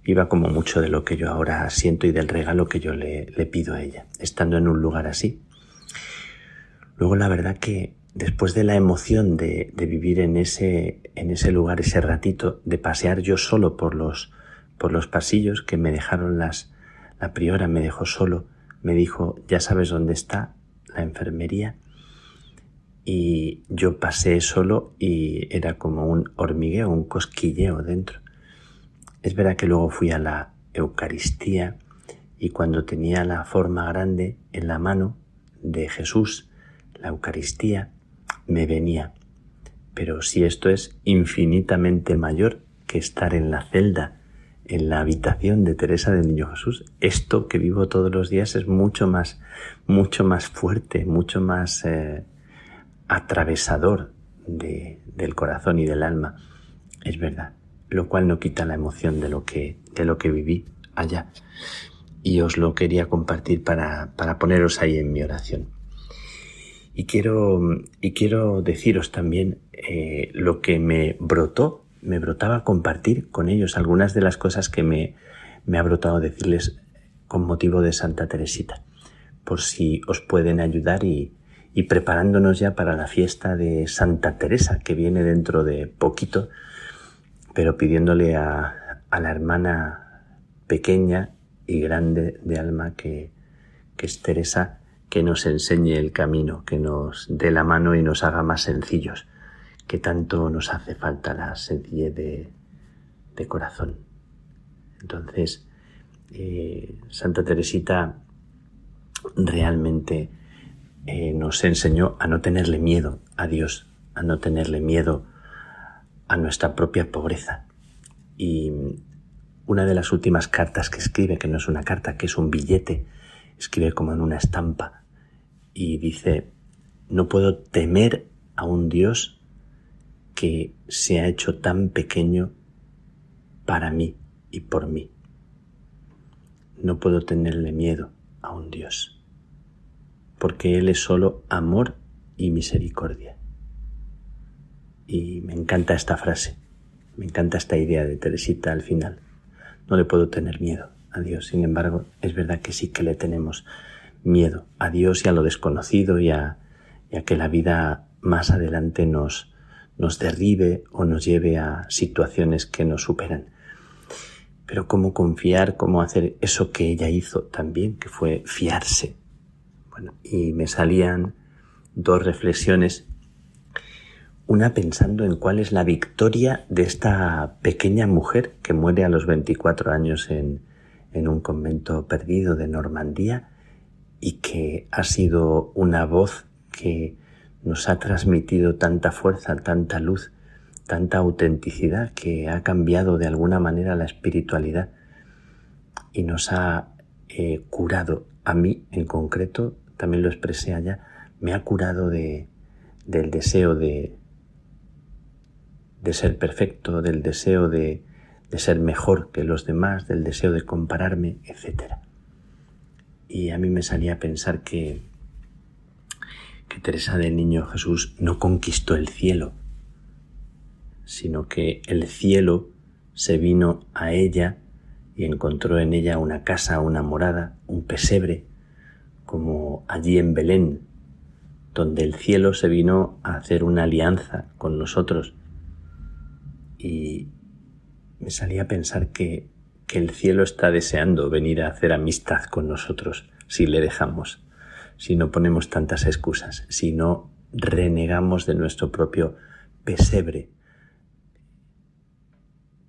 iba como mucho de lo que yo ahora siento y del regalo que yo le, le pido a ella, estando en un lugar así. Luego la verdad que después de la emoción de, vivir en ese, lugar, ese ratito, de pasear yo solo por los, por los pasillos que me dejaron las, la priora me dejó solo, me dijo, ya sabes dónde está la enfermería. Y yo pasé solo y era como un hormigueo, un cosquilleo dentro. Es verdad que luego fui a la Eucaristía y cuando tenía la forma grande en la mano de Jesús, la Eucaristía, me venía. Pero si esto es infinitamente mayor que estar en la celda, en la habitación de Teresa del Niño Jesús, esto que vivo todos los días es mucho más, mucho más fuerte, mucho más eh, atravesador de, del corazón y del alma. Es verdad, lo cual no quita la emoción de lo que, de lo que viví allá. Y os lo quería compartir para, para poneros ahí en mi oración. Y quiero, y quiero deciros también eh, lo que me brotó, me brotaba compartir con ellos algunas de las cosas que me, me ha brotado decirles con motivo de Santa Teresita, por si os pueden ayudar y, y preparándonos ya para la fiesta de Santa Teresa que viene dentro de poquito, pero pidiéndole a, a la hermana pequeña y grande de alma que, que es Teresa, que nos enseñe el camino, que nos dé la mano y nos haga más sencillos, que tanto nos hace falta la sencillez de, corazón. Entonces, eh, Santa Teresita realmente eh, nos enseñó a no tenerle miedo a Dios, a no tenerle miedo a nuestra propia pobreza. Y una de las últimas cartas que escribe, que no es una carta, que es un billete, escribe como en una estampa y dice, no puedo temer a un Dios que se ha hecho tan pequeño para mí y por mí. No puedo tenerle miedo a un Dios, porque Él es solo amor y misericordia. Y me encanta esta frase, me encanta esta idea de Teresita al final. No le puedo tener miedo a Dios. Sin embargo, es verdad que sí que le tenemos miedo a Dios y a lo desconocido y a, que la vida más adelante nos, nos derribe o nos lleve a situaciones que nos superan. Pero cómo confiar, cómo hacer eso que ella hizo también, que fue fiarse. Bueno, y me salían dos reflexiones. una pensando en cuál es la victoria de esta pequeña mujer que muere a los 24 años en, en un convento perdido de Normandía y que ha sido una voz que nos ha transmitido tanta fuerza, tanta luz, tanta autenticidad, que ha cambiado de alguna manera la espiritualidad y nos ha eh, curado. A mí en concreto, también lo expresé allá, me ha curado de, del deseo de, de ser perfecto, del deseo de, de ser mejor que los demás, del deseo de compararme, etc. Y a mí me salía a pensar que, que Teresa del Niño Jesús no conquistó el cielo, sino que el cielo se vino a ella y encontró en ella una casa, una morada, un pesebre, como allí en Belén, donde el cielo se vino a hacer una alianza con nosotros. Y me salía a pensar que, que el cielo está deseando venir a hacer amistad con nosotros si le dejamos, si no ponemos tantas excusas, si no renegamos de nuestro propio pesebre.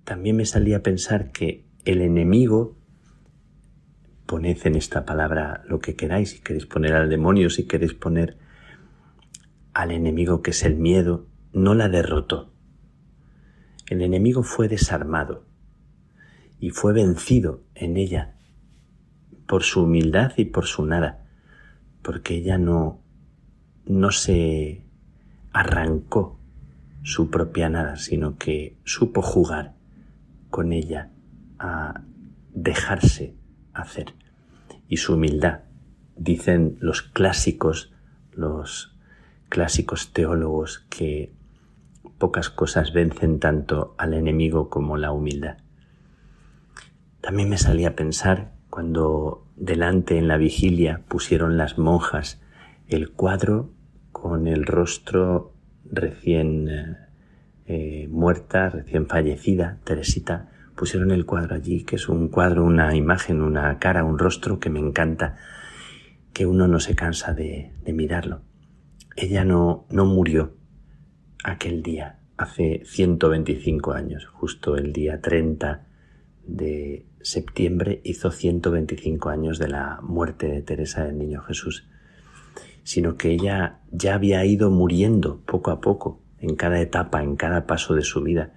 También me salía a pensar que el enemigo, poned en esta palabra lo que queráis, si queréis poner al demonio, si queréis poner al enemigo que es el miedo, no la derrotó. El enemigo fue desarmado y fue vencido en ella por su humildad y por su nada, porque ella no, no se arrancó su propia nada, sino que supo jugar con ella a dejarse hacer. Y su humildad, dicen los clásicos, los clásicos teólogos, que pocas cosas vencen tanto al enemigo como la humildad. También me salía a pensar cuando delante en la vigilia pusieron las monjas el cuadro con el rostro recién eh, eh, muerta, recién fallecida, Teresita, pusieron el cuadro allí, que es un cuadro, una imagen, una cara, un rostro que me encanta, que uno no se cansa de, de mirarlo. Ella no, no murió aquel día, hace 125 años, justo el día 30 de septiembre hizo 125 años de la muerte de Teresa del Niño Jesús, sino que ella ya había ido muriendo poco a poco, en cada etapa, en cada paso de su vida,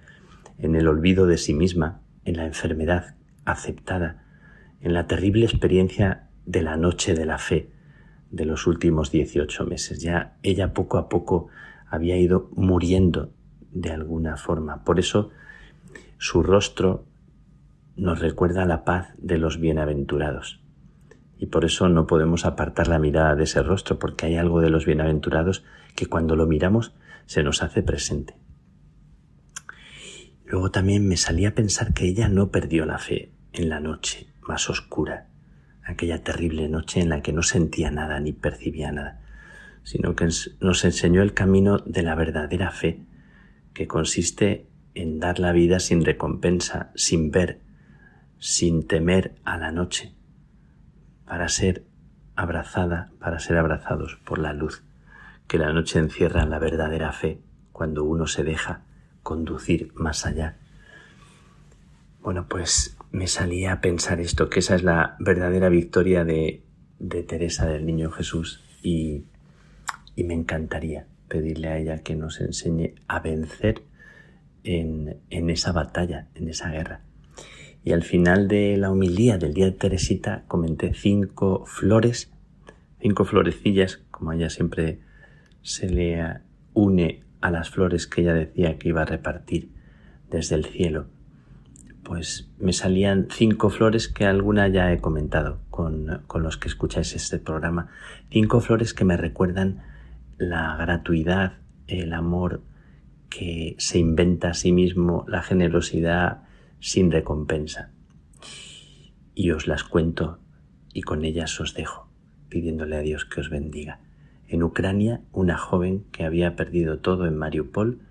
en el olvido de sí misma, en la enfermedad aceptada, en la terrible experiencia de la noche de la fe de los últimos 18 meses. Ya ella poco a poco había ido muriendo de alguna forma. Por eso su rostro nos recuerda la paz de los bienaventurados. Y por eso no podemos apartar la mirada de ese rostro, porque hay algo de los bienaventurados que cuando lo miramos se nos hace presente. Luego también me salía a pensar que ella no perdió la fe en la noche más oscura, aquella terrible noche en la que no sentía nada ni percibía nada, sino que nos enseñó el camino de la verdadera fe, que consiste en dar la vida sin recompensa, sin ver, sin temer a la noche, para ser abrazada, para ser abrazados por la luz, que la noche encierra la verdadera fe cuando uno se deja conducir más allá. Bueno, pues me salía a pensar esto, que esa es la verdadera victoria de, de Teresa del Niño Jesús y, y, me encantaría pedirle a ella que nos enseñe a vencer en, en esa batalla, en esa guerra. Y al final de la humildad del día de Teresita comenté cinco flores, cinco florecillas, como ella siempre se le une a las flores que ella decía que iba a repartir desde el cielo, pues me salían cinco flores que alguna ya he comentado con, con, los que escucháis este programa, cinco flores que me recuerdan la gratuidad, el amor que se inventa a sí mismo, la generosidad sin recompensa. Y os las cuento y con ellas os dejo, pidiéndole a Dios que os bendiga. En Ucrania, una joven que había perdido todo en Mariupol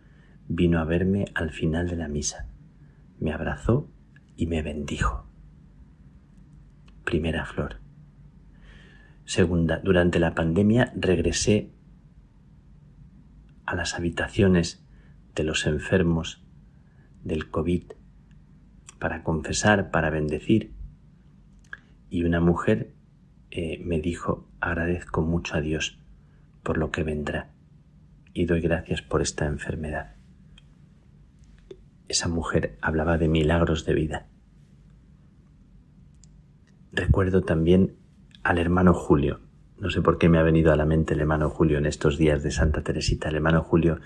vino a verme al final de la misa. Me abrazó y me bendijo. Primera flor. Segunda, durante la pandemia regresé a las habitaciones de los enfermos del COVID para confesar, para bendecir. Y una mujer eh, me dijo, agradezco mucho a Dios por lo que vendrá y doy gracias por esta enfermedad. Esa mujer hablaba de milagros de vida. Recuerdo también al hermano Julio. No sé por qué me ha venido a la mente el hermano Julio en estos días de Santa Teresita. El hermano Julio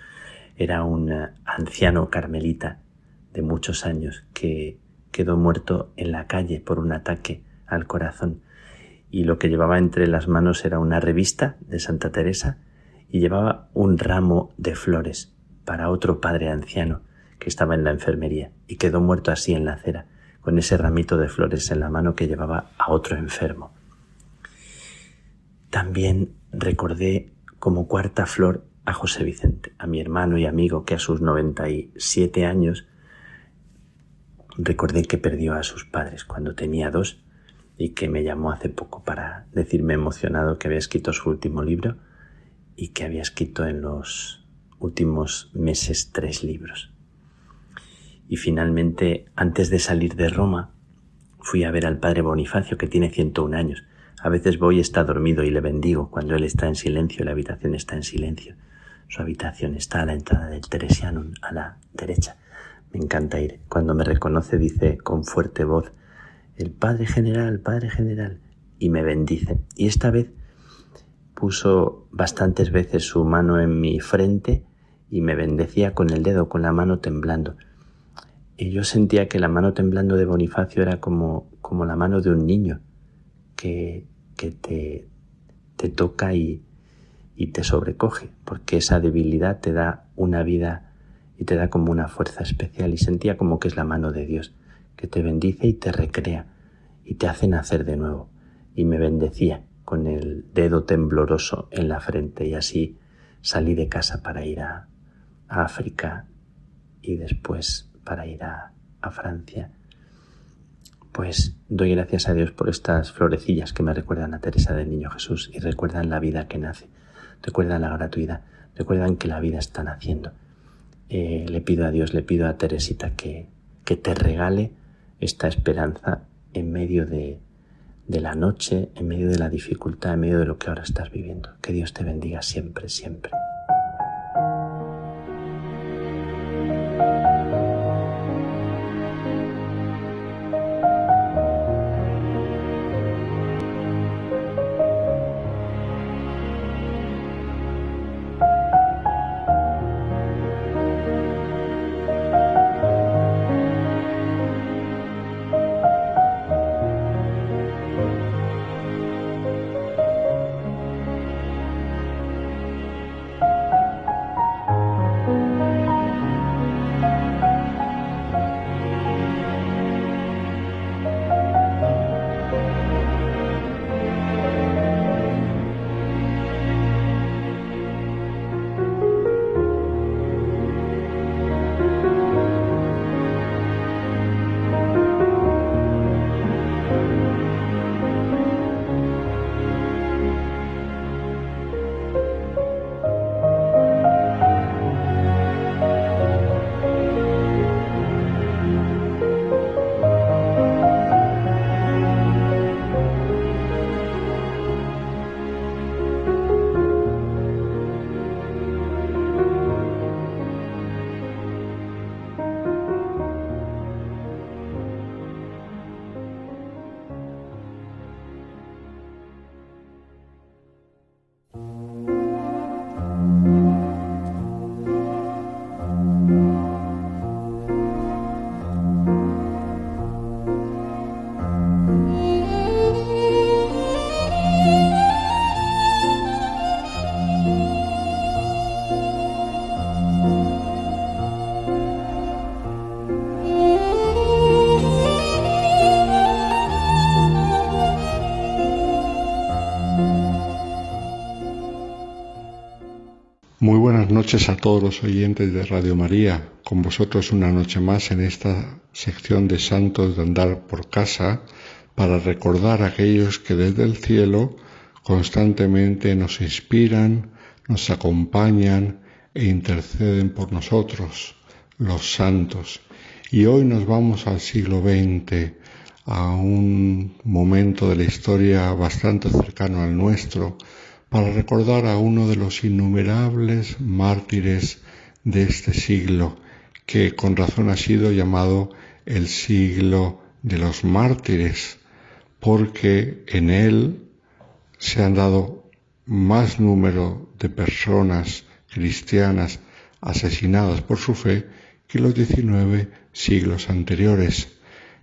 era un eh, anciano carmelita de muchos años que quedó muerto en la calle por un ataque al corazón y lo que llevaba entre las manos era una revista de Santa Teresa y llevaba un ramo de flores para otro padre anciano que estaba en la enfermería y quedó muerto así en la acera, con ese ramito de flores en la mano que llevaba a otro enfermo. También recordé como cuarta flor a José Vicente, a mi hermano y amigo que a sus 97 años recordé que perdió a sus padres cuando tenía dos y que me llamó hace poco para decirme emocionado que había escrito su último libro y que había escrito en los últimos meses tres libros. Y finalmente, antes de salir de Roma, fui a ver al padre Bonifacio, que tiene 101 años. A veces voy está dormido y le bendigo cuando él está en silencio la habitación está en silencio. Su habitación está a la entrada del Teresianum, a la derecha. Me encanta ir. Cuando me reconoce dice con fuerte voz, el Padre General, Padre General, y me bendice. Y esta vez puso bastantes veces su mano en mi frente y me bendecía con el dedo, con la mano temblando. Y yo sentía que la mano temblando de Bonifacio era como, como la mano de un niño que, que te, te toca y, y te sobrecoge, porque esa debilidad te da una vida y te da como una fuerza especial y sentía como que es la mano de Dios que te bendice y te recrea y te hace nacer de nuevo. Y me bendecía con el dedo tembloroso en la frente y así salí de casa para ir a, África y después para ir a, a Francia. Pues doy gracias a Dios por estas florecillas que me recuerdan a Teresa del Niño Jesús y recuerdan la vida que nace, recuerdan la gratuidad, recuerdan que la vida está naciendo. Eh, le pido a Dios, le pido a Teresita que, que te regale esta esperanza en medio de, de la noche, en medio de la dificultad, en medio de lo que ahora estás viviendo. Que Dios te bendiga siempre, siempre. Noches a todos los oyentes de Radio María. Con vosotros una noche más en esta sección de santos de andar por casa para recordar a aquellos que desde el cielo constantemente nos inspiran, nos acompañan e interceden por nosotros, los santos. Y hoy nos vamos al siglo XX, a un momento de la historia bastante cercano al nuestro, para recordar a uno de los innumerables mártires de este siglo, que con razón ha sido llamado el siglo de los mártires, porque en él se han dado más número de personas cristianas asesinadas por su fe que los 19 siglos anteriores.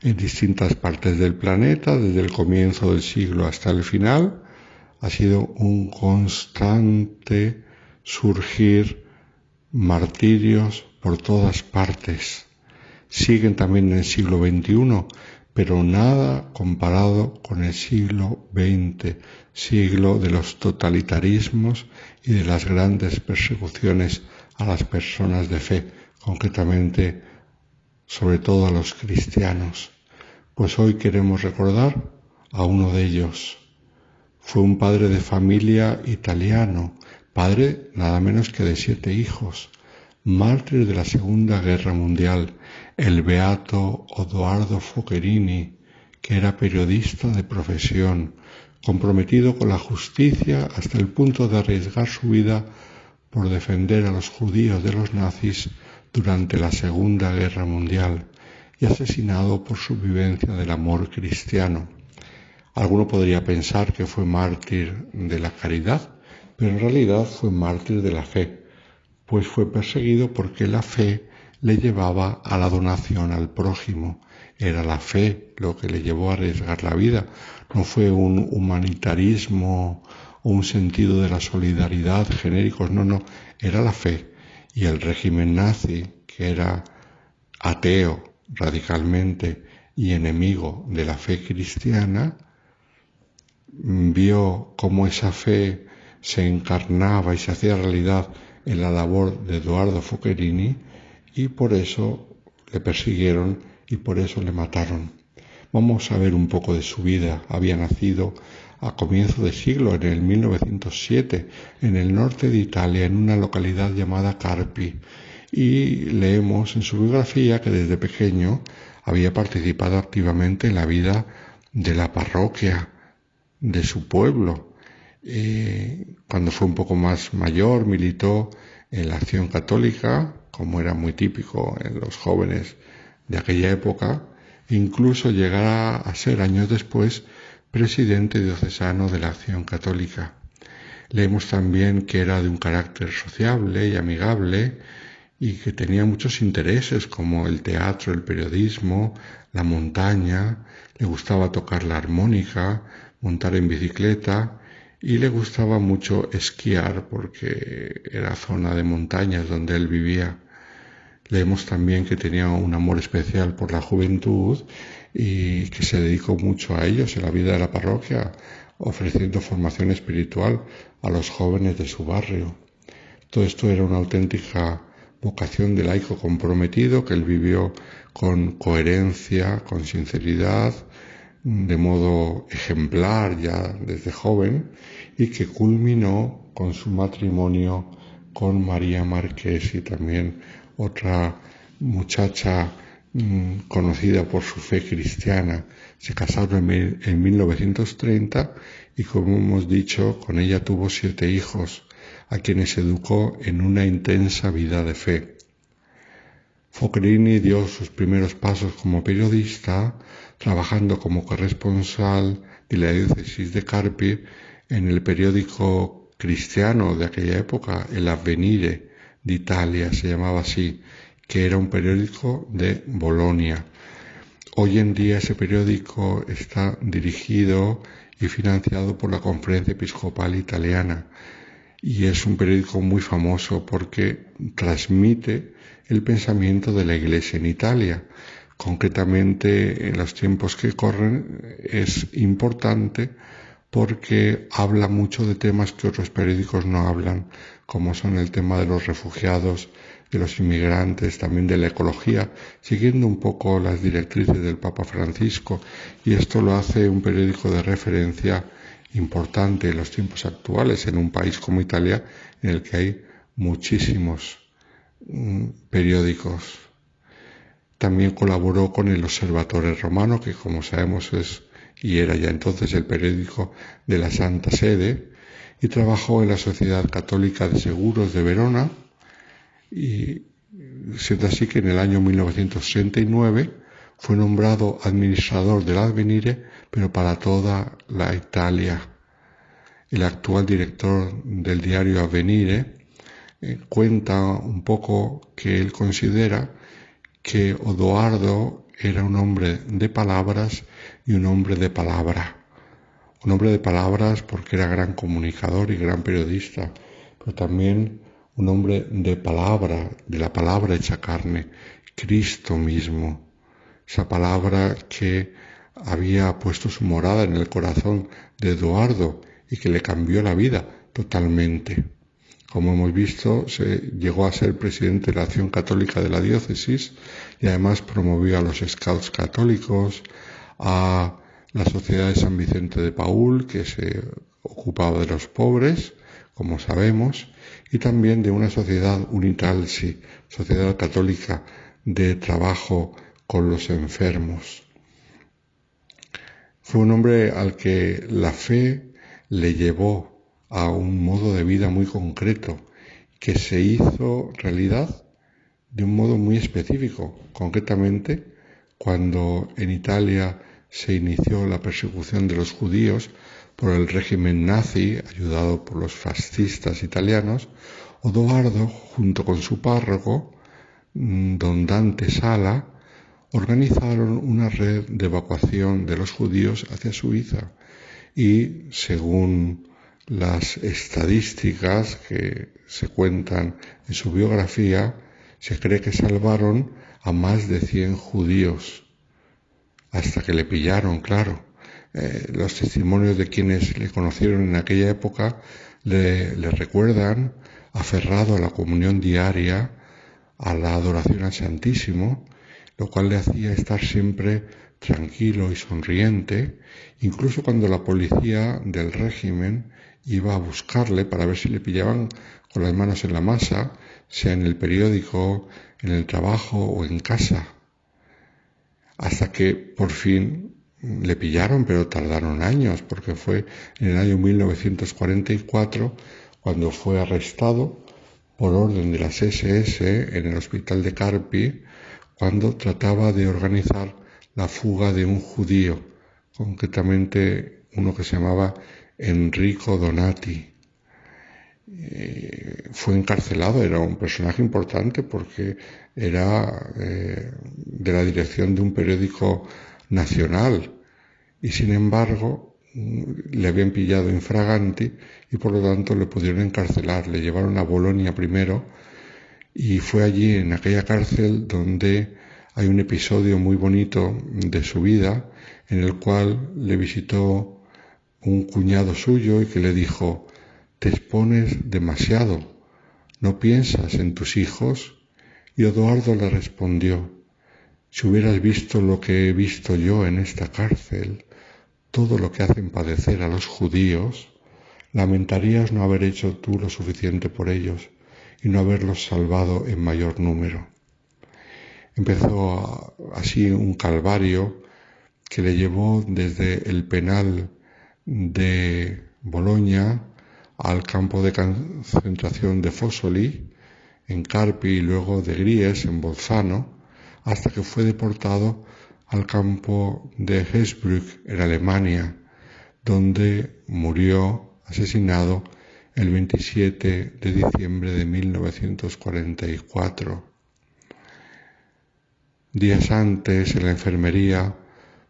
En distintas partes del planeta, desde el comienzo del siglo hasta el final, ha sido un constante surgir martirios por todas partes. Siguen también en el siglo XXI, pero nada comparado con el siglo XX, siglo de los totalitarismos y de las grandes persecuciones a las personas de fe, concretamente sobre todo a los cristianos. Pues hoy queremos recordar a uno de ellos. Fue un padre de familia italiano, padre nada menos que de siete hijos, mártir de la Segunda Guerra Mundial, el beato Odoardo Focherini, que era periodista de profesión, comprometido con la justicia hasta el punto de arriesgar su vida por defender a los judíos de los nazis durante la Segunda Guerra Mundial y asesinado por su vivencia del amor cristiano. Alguno podría pensar que fue mártir de la caridad, pero en realidad fue mártir de la fe, pues fue perseguido porque la fe le llevaba a la donación al prójimo. Era la fe lo que le llevó a arriesgar la vida. No fue un humanitarismo o un sentido de la solidaridad genéricos, no, no, era la fe. Y el régimen nazi, que era ateo radicalmente y enemigo de la fe cristiana, vio cómo esa fe se encarnaba y se hacía realidad en la labor de Eduardo Focherini y por eso le persiguieron y por eso le mataron. Vamos a ver un poco de su vida. Había nacido a comienzo de siglo, en el 1907, en el norte de Italia, en una localidad llamada Carpi. Y leemos en su biografía que desde pequeño había participado activamente en la vida de la parroquia de su pueblo. cuando fue un poco más mayor, militó en la acción católica, como era muy típico en los jóvenes de aquella época, incluso llegará a ser años después presidente diocesano de la Acción Católica. Leemos también que era de un carácter sociable y amigable y que tenía muchos intereses como el teatro, el periodismo, la montaña, le gustaba tocar la armónica, montar en bicicleta y le gustaba mucho esquiar porque era zona de montañas donde él vivía. Leemos también que tenía un amor especial por la juventud y que se dedicó mucho a ellos en la vida de la parroquia, ofreciendo formación espiritual a los jóvenes de su barrio. Todo esto era una auténtica vocación de laico comprometido que él vivió con coherencia, con sinceridad, de modo ejemplar ya desde joven y que culminó con su matrimonio con María Márquez y también otra muchacha mm, conocida por su fe cristiana. Se casaron en, 1930 y como hemos dicho, con ella tuvo siete hijos, a quienes educó en una intensa vida de fe. Foccherini dio sus primeros pasos como periodista, trabajando como corresponsal de la diócesis de Carpi en el periódico cristiano de aquella época, el Avvenire de Italia, se llamaba así, que era un periódico de Bolonia. Hoy en día ese periódico está dirigido y financiado por la Conferencia Episcopal Italiana y es un periódico muy famoso porque transmite el pensamiento de la Iglesia en Italia. Concretamente, en los tiempos que corren es importante porque habla mucho de temas que otros periódicos no hablan, como son el tema de los refugiados, de los inmigrantes, también de la ecología, siguiendo un poco las directrices del Papa Francisco. Y esto lo hace un periódico de referencia importante en los tiempos actuales, en un país como Italia, en el que hay muchísimos mm, periódicos. También colaboró con el Observatorio Romano, que como sabemos es y era ya entonces el periódico de la Santa Sede, y trabajó en la Sociedad Católica de Seguros de Verona, y siendo así que en el año 1969 fue nombrado administrador del Advenire, pero para toda la Italia. El actual director del diario Avvenire eh, cuenta un poco que él considera que Odoardo era un hombre de palabras y un hombre de palabra. Un hombre de palabras porque era gran comunicador y gran periodista, pero también un hombre de palabra, de la palabra hecha carne, Cristo mismo. Esa palabra que había puesto su morada en el corazón de Eduardo y que le cambió la vida totalmente. Como hemos visto, se llegó a ser presidente de la Acción Católica de la Diócesis y además promovió a los scouts católicos, a la Sociedad de San Vicente de Paul, que se ocupaba de los pobres, como sabemos, y también de una sociedad unitalsi, sociedad católica de trabajo con los enfermos. Fue un hombre al que la fe le llevó a un modo de vida muy concreto que se hizo realidad de un modo muy específico, concretamente cuando en Italia se inició la persecución de los judíos por el régimen nazi, ayudado por los fascistas italianos, Odoardo, junto con su párroco, mm, don Dante Sala, organizaron una red de evacuación de los judíos hacia Suiza y, según las estadísticas que se cuentan en su biografía, se cree que salvaron a más de 100 judíos, hasta que le pillaron, claro. Eh, los testimonios de quienes le conocieron en aquella época le, le recuerdan aferrado a la comunión diaria, a la adoración al Santísimo, lo cual le hacía estar siempre tranquilo y sonriente, incluso cuando la policía del régimen iba a buscarle para ver si le pillaban con las manos en la masa, sea en el periódico, en el trabajo o en casa. Hasta que por fin le pillaron, pero tardaron años, porque fue en el año 1944 cuando fue arrestado por orden de las SS en el hospital de Carpi, cuando trataba de organizar la fuga de un judío, concretamente uno que se llamaba Enrico Donati. Eh, fue encarcelado, era un personaje importante porque era eh, de la dirección de un periódico nacional y sin embargo mm, le habían pillado infraganti y por lo tanto le pudieron encarcelar. Le llevaron a Bolonia primero y fue allí en aquella cárcel donde hay un episodio muy bonito de su vida en el cual le visitó un cuñado suyo y que le dijo, te expones demasiado, no piensas en tus hijos. Y Eduardo le respondió, si hubieras visto lo que he visto yo en esta cárcel, todo lo que hacen padecer a los judíos, lamentarías no haber hecho tú lo suficiente por ellos y no haberlos salvado en mayor número. Empezó así un calvario que le llevó desde el penal de Bolonia al campo de concentración de Fossoli, en Carpi y luego de Gries, en Bolzano, hasta que fue deportado al campo de Hesbrück, en Alemania, donde murió asesinado el 27 de diciembre de 1944. Días antes, en la enfermería,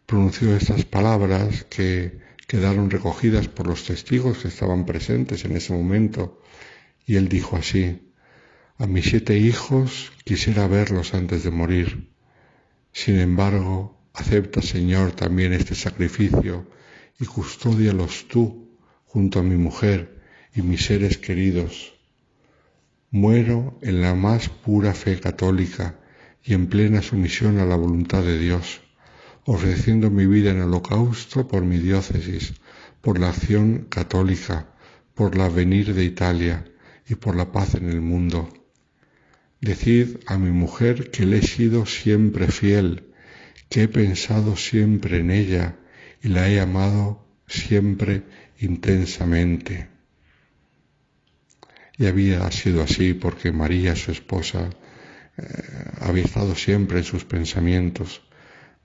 pronunció estas palabras que quedaron recogidas por los testigos que estaban presentes en ese momento, y él dijo así, a mis siete hijos quisiera verlos antes de morir. Sin embargo, acepta, Señor, también este sacrificio y custódialos tú junto a mi mujer y mis seres queridos. Muero en la más pura fe católica y en plena sumisión a la voluntad de Dios ofreciendo mi vida en holocausto por mi diócesis, por la acción católica, por la venir de Italia y por la paz en el mundo. Decid a mi mujer que le he sido siempre fiel, que he pensado siempre en ella y la he amado siempre intensamente. Y había sido así porque María, su esposa, eh, había estado siempre en sus pensamientos.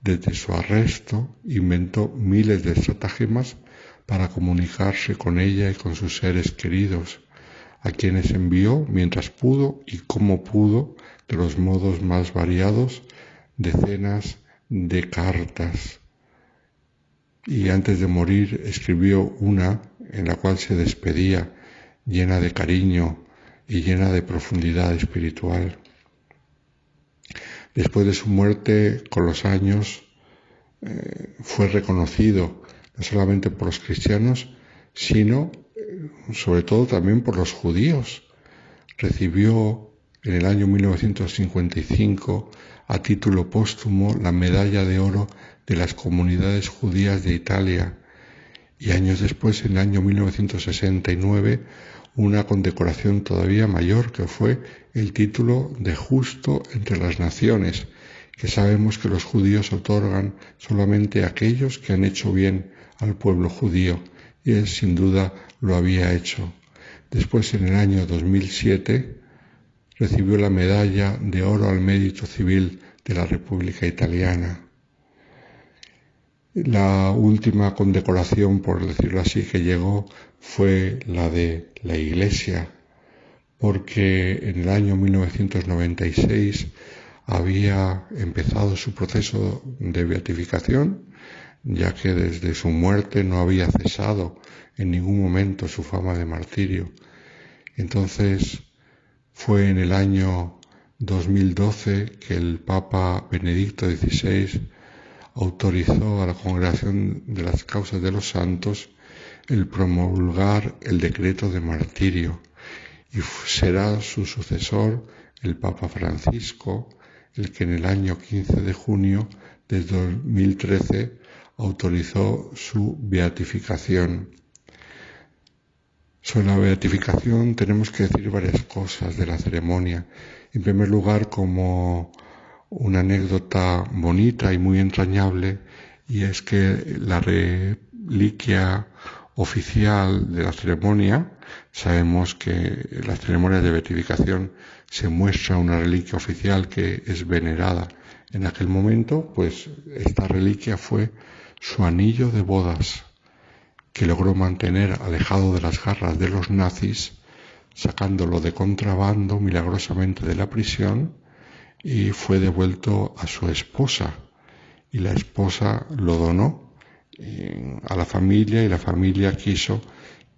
Desde su arresto inventó miles de estratagemas para comunicarse con ella y con sus seres queridos, a quienes envió mientras pudo y como pudo, de los modos más variados, decenas de cartas. Y antes de morir escribió una en la cual se despedía, llena de cariño y llena de profundidad espiritual. Después de su muerte, con los años, eh, fue reconocido no solamente por los cristianos, sino eh, sobre todo también por los judíos. Recibió en el año 1955 a título póstumo la medalla de oro de las comunidades judías de Italia y años después, en el año 1969, una condecoración todavía mayor que fue el título de justo entre las naciones, que sabemos que los judíos otorgan solamente a aquellos que han hecho bien al pueblo judío, y él sin duda lo había hecho. Después, en el año 2007, recibió la medalla de oro al mérito civil de la República Italiana. La última condecoración, por decirlo así, que llegó fue la de la Iglesia, porque en el año 1996 había empezado su proceso de beatificación, ya que desde su muerte no había cesado en ningún momento su fama de martirio. Entonces fue en el año 2012 que el Papa Benedicto XVI autorizó a la Congregación de las Causas de los Santos el promulgar el decreto de martirio y será su sucesor el Papa Francisco el que en el año 15 de junio de 2013 autorizó su beatificación. Sobre la beatificación tenemos que decir varias cosas de la ceremonia. En primer lugar, como una anécdota bonita y muy entrañable, y es que la reliquia oficial de la ceremonia, sabemos que en la ceremonia de beatificación se muestra una reliquia oficial que es venerada. En aquel momento, pues esta reliquia fue su anillo de bodas, que logró mantener alejado de las garras de los nazis, sacándolo de contrabando milagrosamente de la prisión y fue devuelto a su esposa y la esposa lo donó a la familia y la familia quiso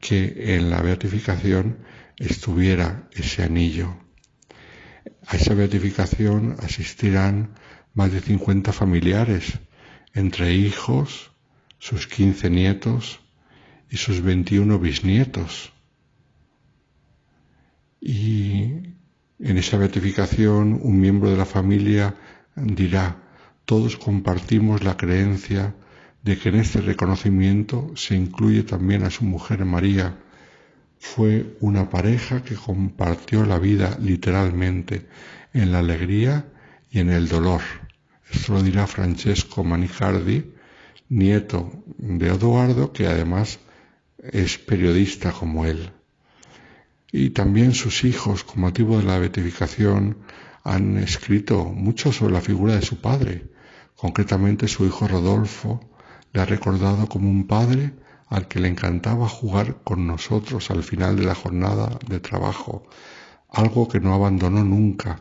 que en la beatificación estuviera ese anillo. A esa beatificación asistirán más de 50 familiares, entre hijos, sus 15 nietos y sus 21 bisnietos. Y en esa beatificación un miembro de la familia dirá, todos compartimos la creencia de que en este reconocimiento se incluye también a su mujer María. Fue una pareja que compartió la vida literalmente en la alegría y en el dolor. Esto lo dirá Francesco Manicardi, nieto de Eduardo, que además es periodista como él y también sus hijos, con motivo de la beatificación, han escrito mucho sobre la figura de su padre. Concretamente su hijo Rodolfo le ha recordado como un padre al que le encantaba jugar con nosotros al final de la jornada de trabajo, algo que no abandonó nunca.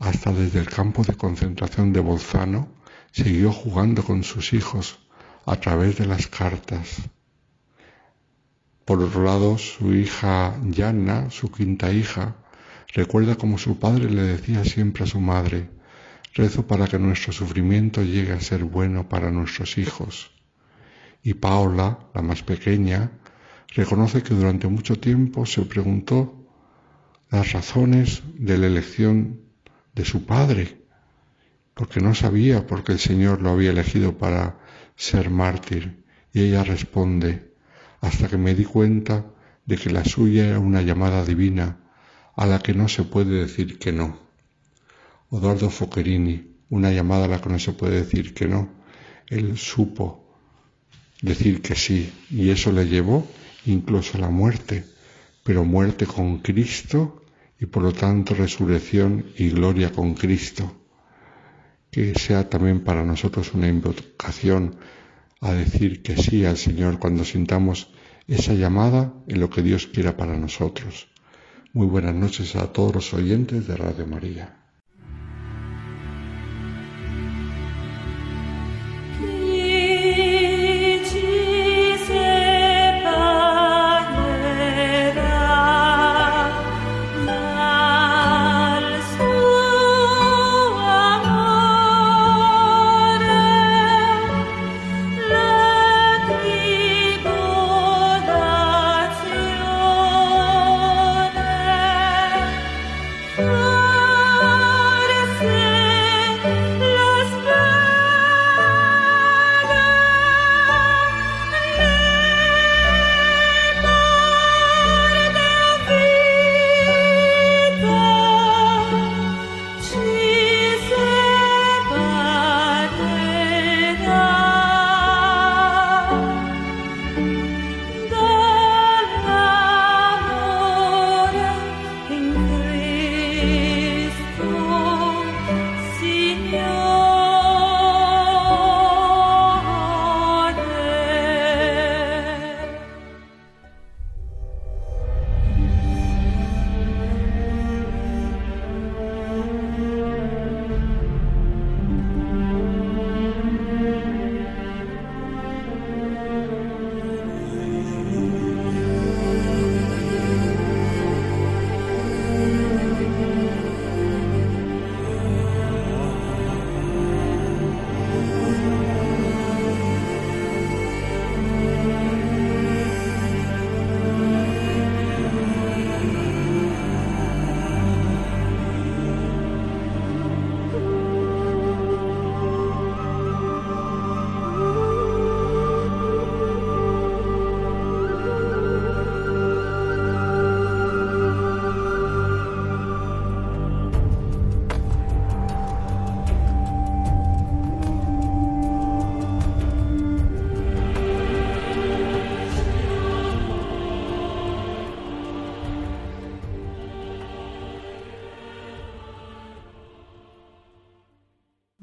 Hasta desde el campo de concentración de Bolzano siguió jugando con sus hijos a través de las cartas. Por otro lado, su hija Yanna, su quinta hija, recuerda como su padre le decía siempre a su madre, rezo para que nuestro sufrimiento llegue a ser bueno para nuestros hijos. Y Paola, la más pequeña, reconoce que durante mucho tiempo se preguntó las razones de la elección de su padre, porque no sabía por qué el Señor lo había elegido para ser mártir. Y ella responde, hasta que me di cuenta de que la suya era una llamada divina a la que no se puede decir que no. Eduardo Focherini, una llamada a la que no se puede decir que no. Él supo decir que sí y eso le llevó incluso a la muerte, pero muerte con Cristo y por lo tanto resurrección y gloria con Cristo. Que sea también para nosotros una invocación a decir que sí al Señor cuando sintamos esa llamada en lo que Dios quiera para nosotros. Muy buenas noches a todos los oyentes de Radio María.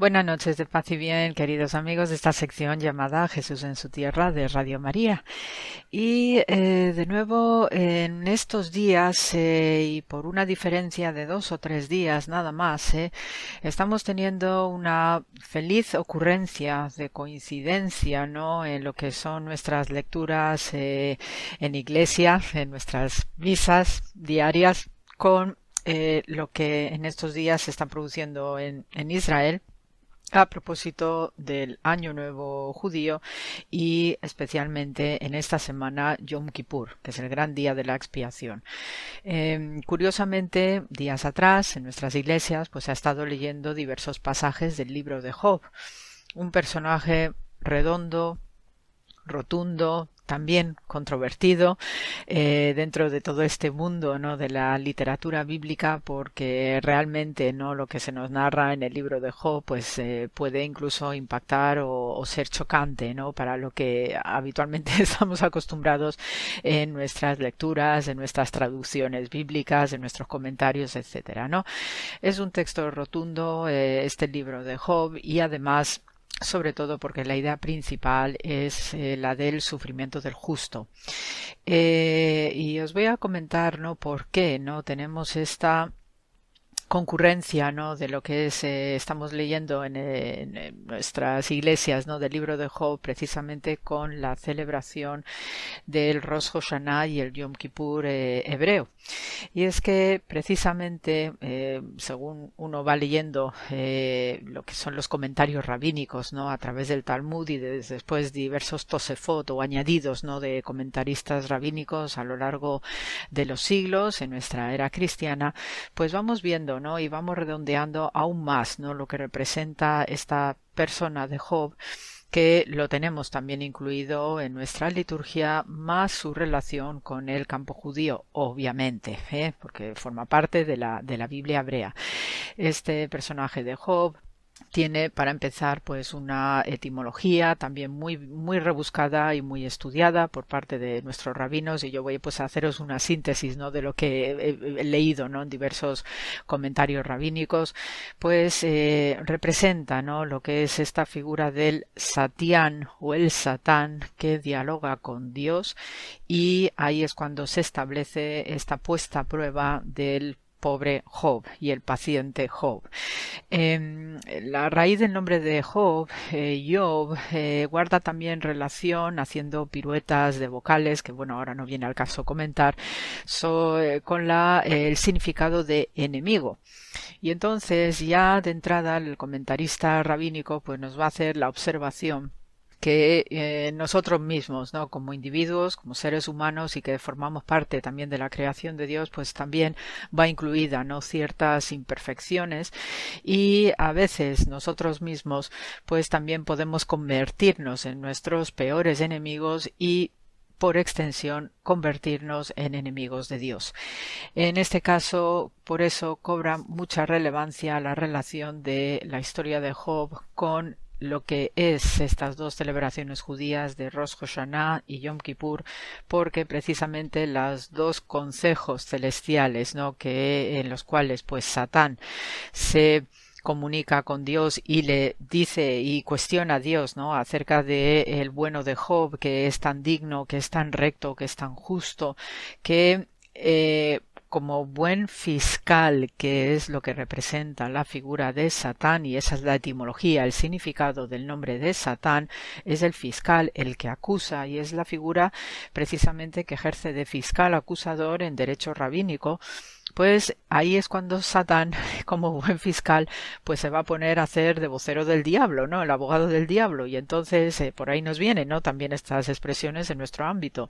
Buenas noches de paz y bien, queridos amigos de esta sección llamada Jesús en su tierra de Radio María. Y eh, de nuevo en estos días eh, y por una diferencia de dos o tres días nada más, eh, estamos teniendo una feliz ocurrencia de coincidencia, ¿no? En lo que son nuestras lecturas en iglesia, en nuestras misas diarias con lo que en estos días se está produciendo en Israel a propósito del Año Nuevo judío y especialmente en esta semana Yom Kippur, que es el gran día de la expiación. Em, curiosamente, días atrás, en nuestras iglesias, pues ha estado leyendo diversos pasajes del libro de Job, un personaje redondo, rotundo, también controvertido eh, dentro de todo este mundo ¿no? de la literatura bíblica porque realmente no lo que se nos narra en el libro de Job pues eh, puede incluso impactar o, ser chocante ¿no? para lo que habitualmente estamos acostumbrados en nuestras lecturas en nuestras traducciones bíblicas en nuestros comentarios etcétera no es un texto rotundo eh, este libro de Job y además sobre todo porque la idea principal es eh, la del sufrimiento del justo. Eh, y os voy a comentar, ¿no? Por qué, ¿no? Tenemos esta concurrencia ¿no? de lo que es, eh, estamos leyendo en, nuestras iglesias ¿no? del libro de Job precisamente con la celebración del Rosh Hashanah y el Yom Kippur eh, hebreo. Y es que precisamente eh, según uno va leyendo lo que son los comentarios rabínicos ¿no? a través del Talmud y después diversos tosefot o añadidos ¿no? de comentaristas rabínicos a lo largo de los siglos en nuestra era cristiana, pues vamos viendo y vamos redondeando aún más, ¿no? Lo que representa esta persona de Job que lo tenemos también incluido en nuestra liturgia, más su relación con el campo judío, obviamente, ¿eh? porque forma parte de la, de la Biblia hebrea. Este personaje de Job tiene para empezar pues una etimología también muy muy rebuscada y muy estudiada por parte de nuestros rabinos y yo voy pues a haceros una síntesis no de lo que he, leído no en diversos comentarios rabínicos pues eh, representa no lo que es esta figura del satián o el satán que dialoga con Dios y ahí es cuando se establece esta puesta a prueba del pobre Job y el paciente Job. Em, la raíz del nombre de Job, eh, Job, eh, guarda también relación haciendo piruetas de vocales, que bueno, ahora no viene al caso comentar, eh, con la, el significado de enemigo. Y entonces ya de entrada el comentarista rabínico pues nos va a hacer la observación que eh, nosotros mismos, ¿no? Como individuos, como seres humanos y que formamos parte también de la creación de Dios, pues también va incluida, ¿no? Ciertas imperfecciones y a veces nosotros mismos, pues también podemos convertirnos en nuestros peores enemigos y por extensión, convertirnos en enemigos de Dios. En este caso, por eso cobra mucha relevancia la relación de la historia de Job con lo que es estas dos celebraciones judías de Rosh Hashanah y Yom Kippur, porque precisamente los dos consejos celestiales, ¿no? que en los cuales pues Satán se comunica con Dios y le dice y cuestiona a Dios, ¿no? acerca de el bueno de Job, que es tan digno, que es tan recto, que es tan justo, que eh, como buen fiscal, que es lo que representa la figura de Satán, y esa es la etimología, el significado del nombre de Satán, es el fiscal, el que acusa, y es la figura precisamente que ejerce de fiscal acusador en derecho rabínico, pues ahí es cuando Satán, como buen fiscal, pues se va a poner a hacer de vocero del diablo, ¿no? El abogado del diablo. Y entonces eh, por ahí nos vienen, ¿no? También estas expresiones en nuestro ámbito.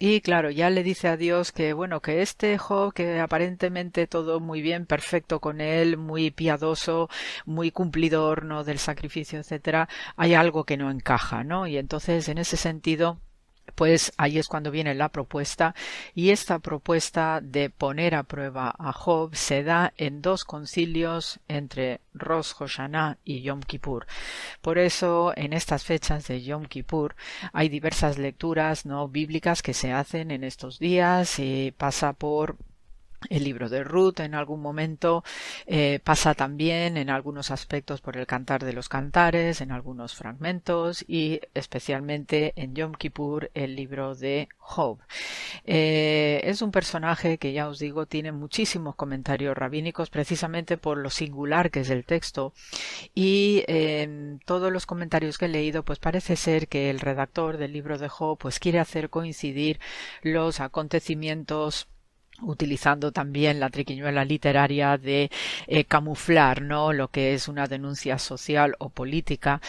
Y claro, ya le dice a Dios que, bueno, que este Job, que aparentemente todo muy bien, perfecto con él, muy piadoso, muy cumplidor, ¿no? Del sacrificio, etcétera, hay algo que no encaja, ¿no? Y entonces, en ese sentido, pues ahí es cuando viene la propuesta y esta propuesta de poner a prueba a Job se da en dos concilios entre Rosh Hashanah y Yom Kippur. Por eso en estas fechas de Yom Kippur hay diversas lecturas no bíblicas que se hacen en estos días y pasa por el libro de Ruth en algún momento eh, pasa también en algunos aspectos por el cantar de los cantares, en algunos fragmentos y especialmente en Yom Kippur el libro de Job. Eh, es un personaje que ya os digo tiene muchísimos comentarios rabínicos precisamente por lo singular que es el texto y en todos los comentarios que he leído pues parece ser que el redactor del libro de Job pues quiere hacer coincidir los acontecimientos utilizando también la triquiñuela literaria de eh, camuflar no lo que es una denuncia social o política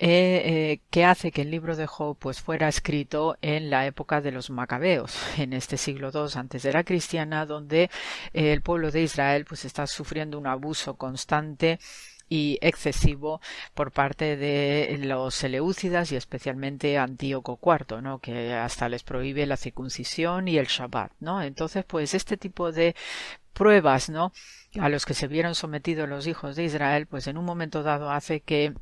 eh, eh, que hace que el libro de Job pues fuera escrito en la época de los macabeos en este siglo II antes de la cristiana donde el pueblo de Israel pues está sufriendo un abuso constante y excesivo por parte de los Seleucidas y especialmente Antíoco IV, ¿no? que hasta les prohíbe la circuncisión y el Shabbat, ¿no? Entonces, pues este tipo de pruebas, ¿no? a los que se vieron sometidos los hijos de Israel, pues en un momento dado hace que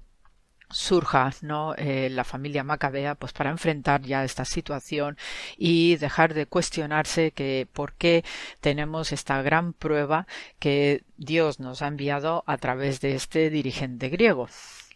surja no eh, la familia macabea pues para enfrentar ya esta situación y dejar de cuestionarse que por qué tenemos esta gran prueba que Dios nos ha enviado a través de este dirigente griego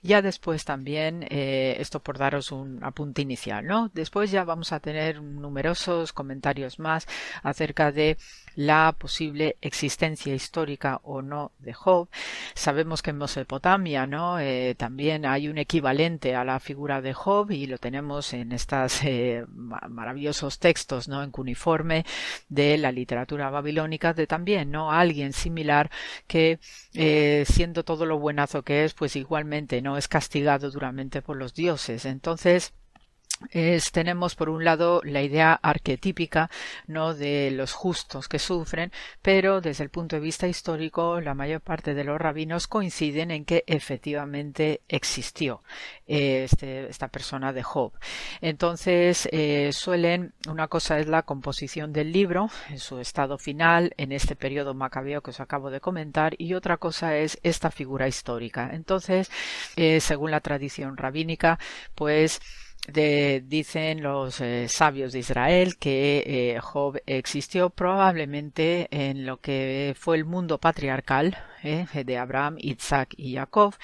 ya después también, eh, esto por daros un apunte inicial, ¿no? Después ya vamos a tener numerosos comentarios más acerca de la posible existencia histórica o no de Job. Sabemos que en Mesopotamia, ¿no? Eh, también hay un equivalente a la figura de Job y lo tenemos en estos eh, maravillosos textos, ¿no? En cuneiforme de la literatura babilónica de también, ¿no? Alguien similar que eh, siendo todo lo buenazo que es, pues igualmente no es castigado duramente por los dioses. Entonces, es, tenemos por un lado la idea arquetípica no de los justos que sufren pero desde el punto de vista histórico la mayor parte de los rabinos coinciden en que efectivamente existió este, esta persona de Job. Entonces eh, suelen una cosa es la composición del libro en su estado final en este periodo macabeo que os acabo de comentar y otra cosa es esta figura histórica. Entonces eh, según la tradición rabínica pues dicen los eh, sabios de Israel que eh, Job existió probablemente en lo que fue el mundo patriarcal eh, de Abraham, Isaac y Jacob,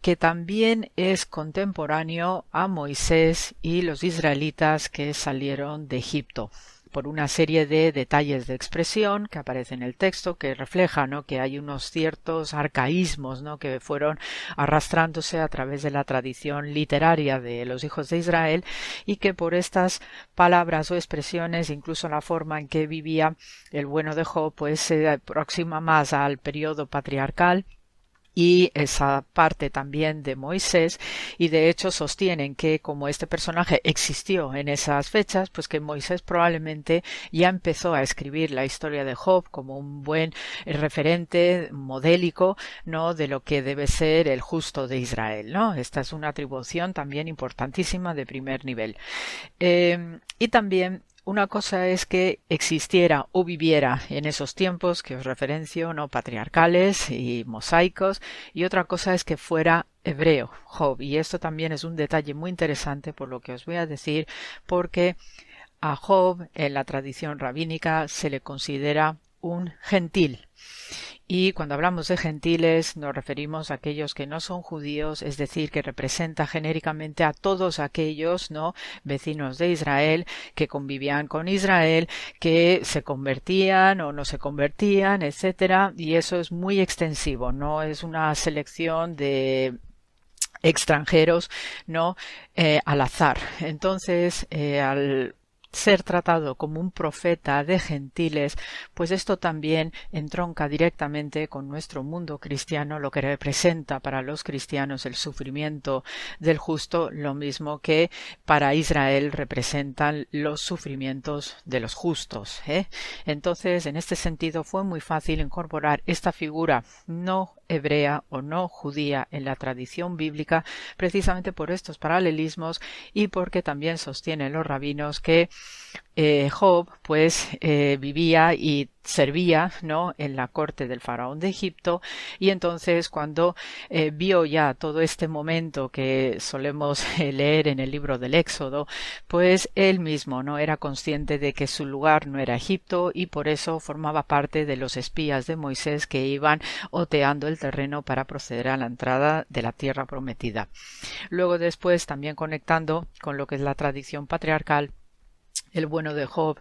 que también es contemporáneo a Moisés y los israelitas que salieron de Egipto por una serie de detalles de expresión que aparecen en el texto que refleja que hay unos ciertos arcaísmos ¿no? que fueron arrastrándose a través de la tradición literaria de los hijos de Israel y que por estas palabras o expresiones incluso la forma en que vivía el bueno de Job pues se aproxima más al periodo patriarcal y esa parte también de Moisés y de hecho sostienen que como este personaje existió en esas fechas pues que Moisés probablemente ya empezó a escribir la historia de Job como un buen referente modélico no de lo que debe ser el justo de Israel no esta es una atribución también importantísima de primer nivel. Eh, y también una cosa es que existiera o viviera en esos tiempos que os referencio, no patriarcales y mosaicos, y otra cosa es que fuera hebreo, Job. Y esto también es un detalle muy interesante por lo que os voy a decir, porque a Job en la tradición rabínica se le considera un gentil. Y cuando hablamos de gentiles nos referimos a aquellos que no son judíos, es decir, que representa genéricamente a todos aquellos, ¿no? vecinos de Israel que convivían con Israel, que se convertían o no se convertían, etcétera, y eso es muy extensivo, no es una selección de extranjeros, no eh, al azar. Entonces, eh, al ser tratado como un profeta de gentiles, pues esto también entronca directamente con nuestro mundo cristiano, lo que representa para los cristianos el sufrimiento del justo, lo mismo que para Israel representan los sufrimientos de los justos. ¿eh? Entonces, en este sentido, fue muy fácil incorporar esta figura no hebrea o no judía en la tradición bíblica precisamente por estos paralelismos y porque también sostienen los rabinos que eh, Job pues eh, vivía y servía no en la corte del faraón de Egipto. Y entonces cuando eh, vio ya todo este momento que solemos leer en el libro del Éxodo pues él mismo no era consciente de que su lugar no era Egipto y por eso formaba parte de los espías de Moisés que iban oteando el terreno para proceder a la entrada de la tierra prometida. Luego después también conectando con lo que es la tradición patriarcal el bueno de Job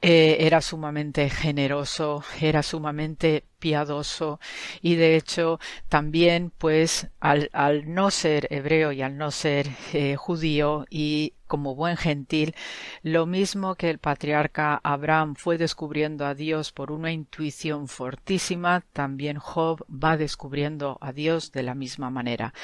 eh, era sumamente generoso, era sumamente piadoso y de hecho también pues al, no ser hebreo y al no ser eh, judío y como buen gentil, lo mismo que el patriarca Abraham fue descubriendo a Dios por una intuición fortísima, también Job va descubriendo a Dios de la misma manera.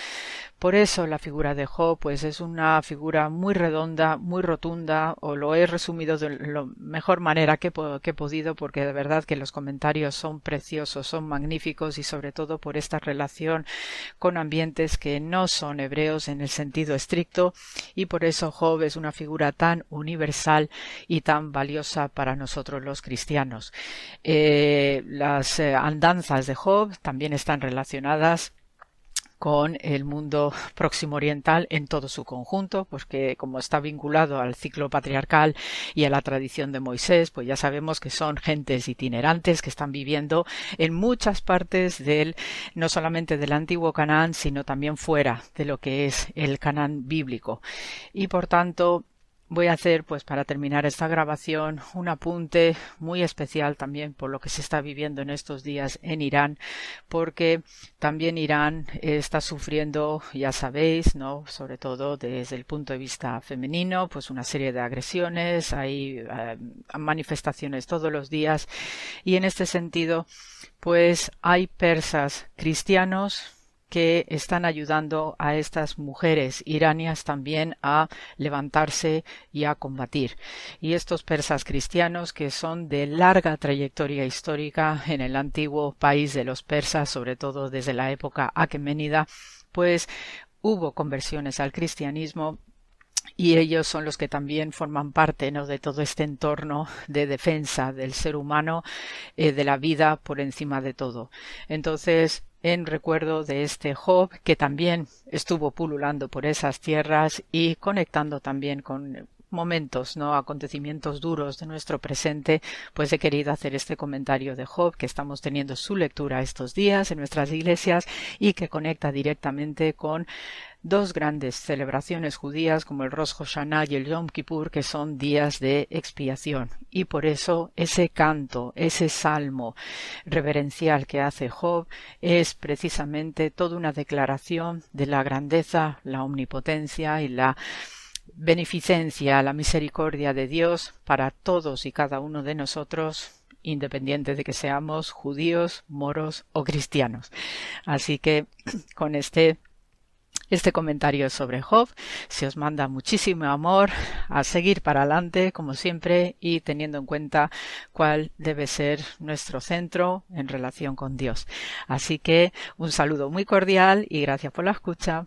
Por eso la figura de Job pues es una figura muy redonda, muy rotunda, o lo he resumido de la mejor manera que, que he podido porque de verdad que los comentarios son preciosos, son magníficos y sobre todo por esta relación con ambientes que no son hebreos en el sentido estricto y por eso Job es una figura tan universal y tan valiosa para nosotros los cristianos. Eh, las eh, andanzas de Job también están relacionadas con el mundo próximo oriental en todo su conjunto, pues que como está vinculado al ciclo patriarcal y a la tradición de Moisés, pues ya sabemos que son gentes itinerantes que están viviendo en muchas partes del, no solamente del antiguo Canaán, sino también fuera de lo que es el Canaán bíblico. Y por tanto, Voy a hacer, pues para terminar esta grabación, un apunte muy especial también por lo que se está viviendo en estos días en Irán, porque también Irán está sufriendo, ya sabéis, ¿no? Sobre todo desde el punto de vista femenino, pues una serie de agresiones, hay eh, manifestaciones todos los días y en este sentido, pues hay persas cristianos que están ayudando a estas mujeres iranias también a levantarse y a combatir. Y estos persas cristianos que son de larga trayectoria histórica en el antiguo país de los persas, sobre todo desde la época aqueménida, pues hubo conversiones al cristianismo y ellos son los que también forman parte ¿no? de todo este entorno de defensa del ser humano, eh, de la vida por encima de todo. Entonces, en recuerdo de este Job que también estuvo pululando por esas tierras y conectando también con momentos, no acontecimientos duros de nuestro presente, pues he querido hacer este comentario de Job que estamos teniendo su lectura estos días en nuestras iglesias y que conecta directamente con dos grandes celebraciones judías como el Rosh Hashanah y el Yom Kippur, que son días de expiación. Y por eso ese canto, ese salmo reverencial que hace Job es precisamente toda una declaración de la grandeza, la omnipotencia y la beneficencia, la misericordia de Dios para todos y cada uno de nosotros independiente de que seamos judíos, moros o cristianos. Así que con este este comentario sobre Job se os manda muchísimo amor a seguir para adelante, como siempre, y teniendo en cuenta cuál debe ser nuestro centro en relación con Dios. Así que un saludo muy cordial y gracias por la escucha.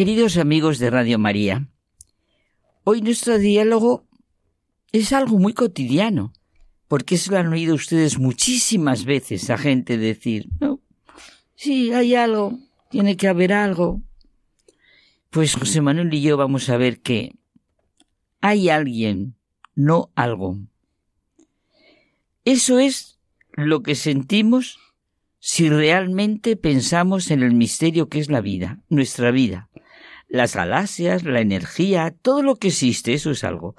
Queridos amigos de Radio María, hoy nuestro diálogo es algo muy cotidiano, porque eso lo han oído ustedes muchísimas veces a gente decir, no, sí, hay algo, tiene que haber algo. Pues José Manuel y yo vamos a ver que hay alguien, no algo. Eso es lo que sentimos si realmente pensamos en el misterio que es la vida, nuestra vida las galaxias, la energía, todo lo que existe, eso es algo,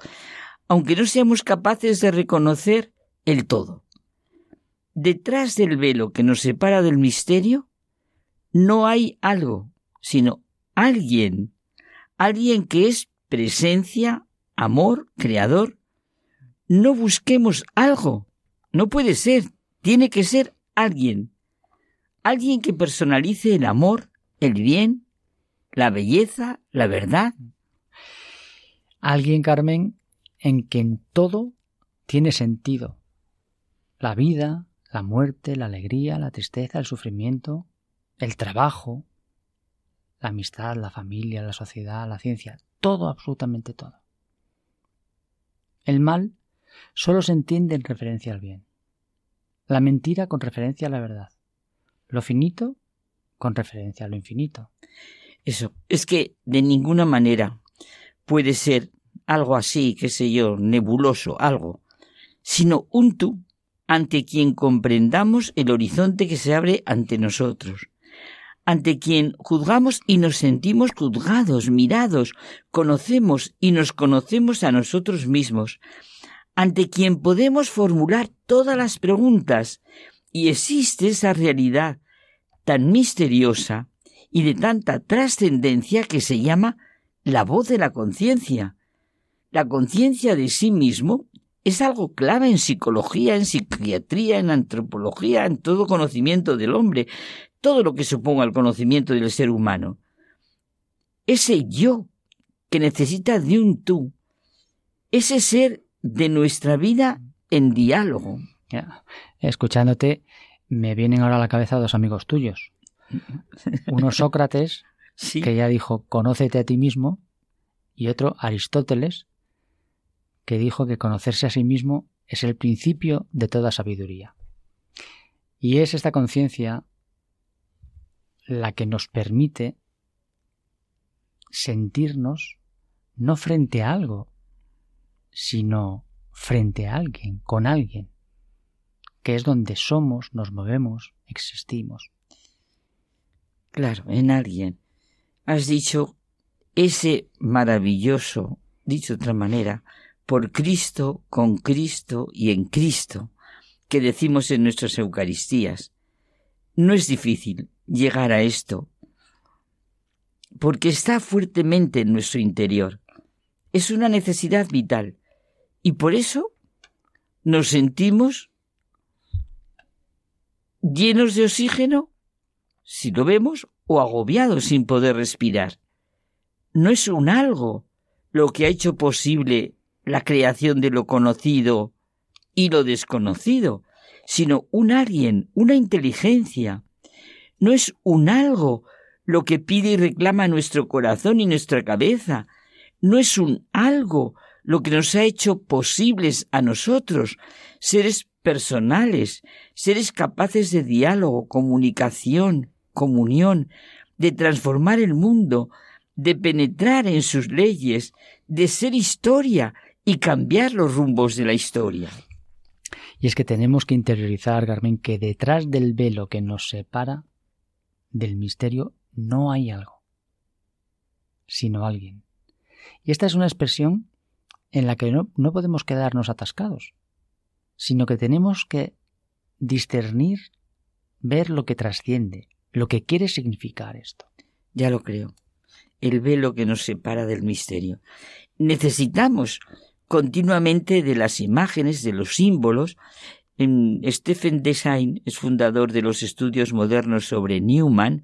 aunque no seamos capaces de reconocer el todo. Detrás del velo que nos separa del misterio, no hay algo, sino alguien, alguien que es presencia, amor, creador. No busquemos algo, no puede ser, Tiene que ser alguien. Alguien que personalice el amor, el bien, la belleza, la verdad. Alguien, Carmen, en quien todo tiene sentido. La vida, la muerte, la alegría, la tristeza, el sufrimiento, el trabajo, la amistad, la familia, la sociedad, la ciencia, todo, absolutamente todo. El mal solo se entiende en referencia al bien. La mentira con referencia a la verdad. Lo finito con referencia a lo infinito. Eso, es que de ninguna manera puede ser algo así, qué sé yo, nebuloso, algo, sino un tú ante quien comprendamos el horizonte que se abre ante nosotros, ante quien juzgamos y nos sentimos juzgados, mirados, conocemos y nos conocemos a nosotros mismos, ante quien podemos formular todas las preguntas, y existe esa realidad tan misteriosa y de tanta trascendencia que se llama la voz de la conciencia. La conciencia de sí mismo es algo clave en psicología, en psiquiatría, en antropología, en todo conocimiento del hombre, todo lo que suponga el conocimiento del ser humano. Ese yo que necesita de un tú, ese ser de nuestra vida en diálogo. Escuchándote, me vienen ahora a la cabeza dos amigos tuyos. Uno Sócrates, que ya dijo, conócete a ti mismo, y otro Aristóteles, que dijo que conocerse a sí mismo es el principio de toda sabiduría. Y es esta conciencia la que nos permite sentirnos no frente a algo, sino frente a alguien, con alguien, que es donde somos, nos movemos, existimos. Claro, en alguien. Has dicho ese maravilloso, dicho de otra manera, por Cristo, con Cristo y en Cristo, que decimos en nuestras Eucaristías. No es difícil llegar a esto, porque está fuertemente en nuestro interior. Es una necesidad vital. Y por eso nos sentimos llenos de oxígeno si lo vemos, o agobiado sin poder respirar. No es un algo lo que ha hecho posible la creación de lo conocido y lo desconocido, sino un alguien, una inteligencia. No es un algo lo que pide y reclama nuestro corazón y nuestra cabeza. No es un algo lo que nos ha hecho posibles a nosotros, seres personales, seres capaces de diálogo, comunicación, comunión, de transformar el mundo, de penetrar en sus leyes, de ser historia y cambiar los rumbos de la historia. Y es que tenemos que interiorizar, Carmen, que detrás del velo que nos separa del misterio no hay algo, sino alguien. Y esta es una expresión en la que no, no podemos quedarnos atascados, sino que tenemos que discernir, ver lo que trasciende, lo que quiere significar esto. Ya lo creo. El velo que nos separa del misterio. Necesitamos continuamente de las imágenes, de los símbolos. Stephen Design es fundador de los estudios modernos sobre Newman.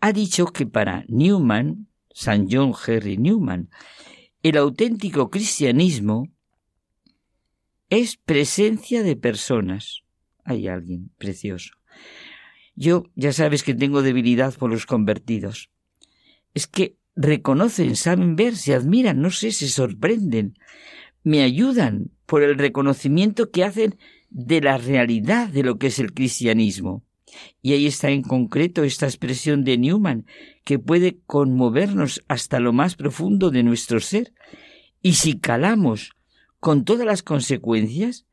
Ha dicho que para Newman, San John Henry Newman, el auténtico cristianismo es presencia de personas. Hay alguien precioso. Yo ya sabes que tengo debilidad por los convertidos. Es que reconocen, saben ver, se admiran, no sé, se sorprenden, me ayudan por el reconocimiento que hacen de la realidad de lo que es el cristianismo. Y ahí está en concreto esta expresión de Newman, que puede conmovernos hasta lo más profundo de nuestro ser. Y si calamos con todas las consecuencias,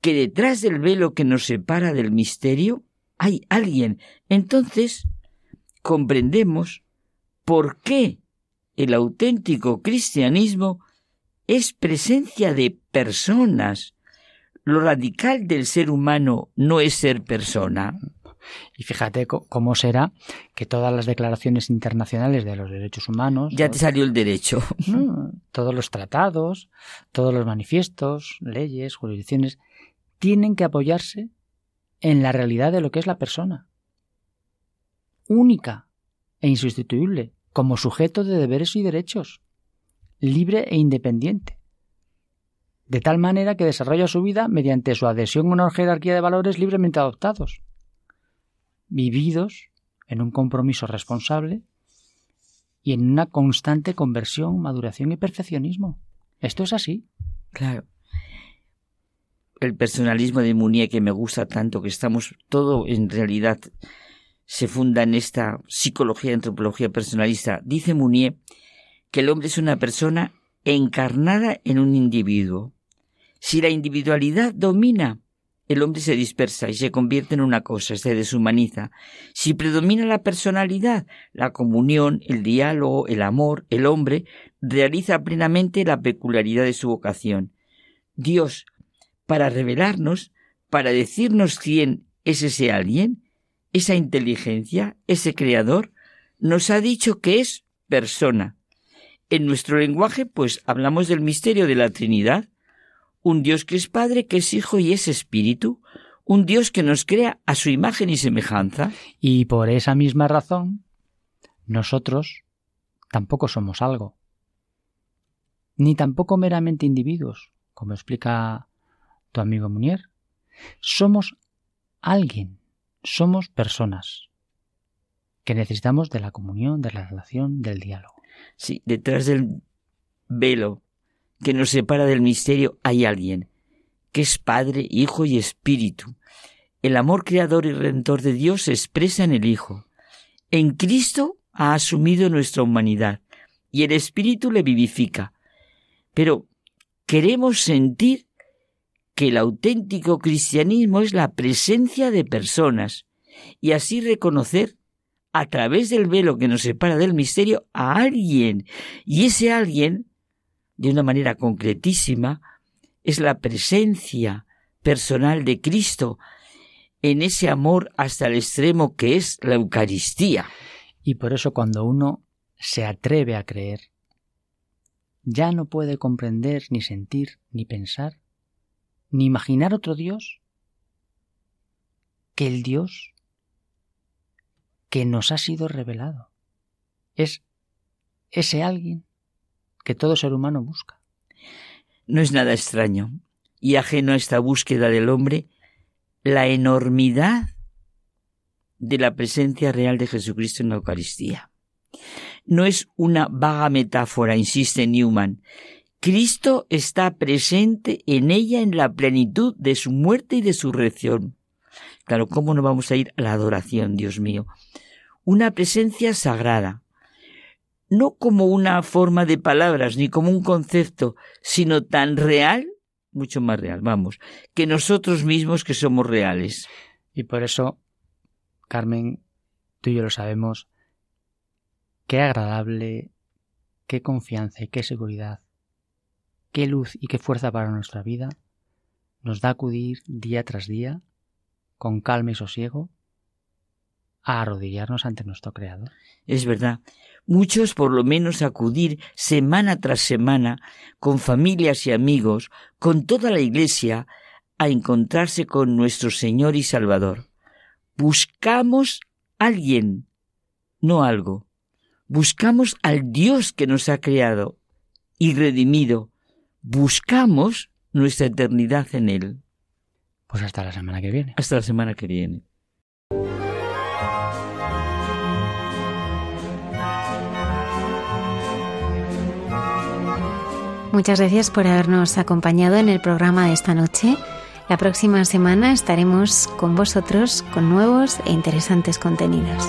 que detrás del velo que nos separa del misterio hay alguien. Entonces comprendemos por qué el auténtico cristianismo es presencia de personas. Lo radical del ser humano no es ser persona. Y fíjate cómo será que todas las declaraciones internacionales de los derechos humanos. Ya te salió el derecho. todos los tratados, todos los manifiestos, leyes, jurisdicciones, tienen que apoyarse en la realidad de lo que es la persona. Única e insustituible, como sujeto de deberes y derechos, libre e independiente. De tal manera que desarrolla su vida mediante su adhesión a una jerarquía de valores libremente adoptados, vividos en un compromiso responsable y en una constante conversión, maduración y perfeccionismo. Esto es así. Claro. El personalismo de Munier que me gusta tanto, que estamos todo en realidad se funda en esta psicología antropología personalista. Dice Munier que el hombre es una persona encarnada en un individuo. Si la individualidad domina, el hombre se dispersa y se convierte en una cosa, se deshumaniza. Si predomina la personalidad, la comunión, el diálogo, el amor, el hombre realiza plenamente la peculiaridad de su vocación. Dios, para revelarnos, para decirnos quién es ese alguien, esa inteligencia, ese creador, nos ha dicho que es persona. En nuestro lenguaje, pues hablamos del misterio de la Trinidad, un Dios que es Padre, que es Hijo y es Espíritu, un Dios que nos crea a su imagen y semejanza. Y por esa misma razón, nosotros tampoco somos algo, ni tampoco meramente individuos, como explica tu amigo Munier. Somos alguien, somos personas, que necesitamos de la comunión, de la relación, del diálogo. Sí, detrás del velo que nos separa del misterio hay alguien, que es Padre, Hijo y Espíritu. El amor creador y redentor de Dios se expresa en el Hijo. En Cristo ha asumido nuestra humanidad y el Espíritu le vivifica. Pero queremos sentir que el auténtico cristianismo es la presencia de personas y así reconocer a través del velo que nos separa del misterio a alguien y ese alguien de una manera concretísima es la presencia personal de Cristo en ese amor hasta el extremo que es la Eucaristía. Y por eso cuando uno se atreve a creer, ya no puede comprender, ni sentir, ni pensar, ni imaginar otro Dios que el Dios que nos ha sido revelado. Es ese alguien que todo ser humano busca. No es nada extraño y ajeno a esta búsqueda del hombre la enormidad de la presencia real de Jesucristo en la Eucaristía. No es una vaga metáfora, insiste Newman. Cristo está presente en ella en la plenitud de su muerte y de su resurrección. Claro, ¿cómo no vamos a ir a la adoración, Dios mío? Una presencia sagrada, no como una forma de palabras ni como un concepto, sino tan real, mucho más real, vamos, que nosotros mismos que somos reales. Y por eso, Carmen, tú y yo lo sabemos, qué agradable, qué confianza y qué seguridad, qué luz y qué fuerza para nuestra vida nos da acudir día tras día, con calma y sosiego, a arrodillarnos ante nuestro Creador. Es verdad. Muchos por lo menos acudir semana tras semana con familias y amigos, con toda la Iglesia, a encontrarse con nuestro Señor y Salvador. Buscamos alguien, no algo. Buscamos al Dios que nos ha creado y redimido. Buscamos nuestra eternidad en Él. Pues hasta la semana que viene. Hasta la semana que viene. Muchas gracias por habernos acompañado en el programa de esta noche. La próxima semana estaremos con vosotros con nuevos e interesantes contenidos.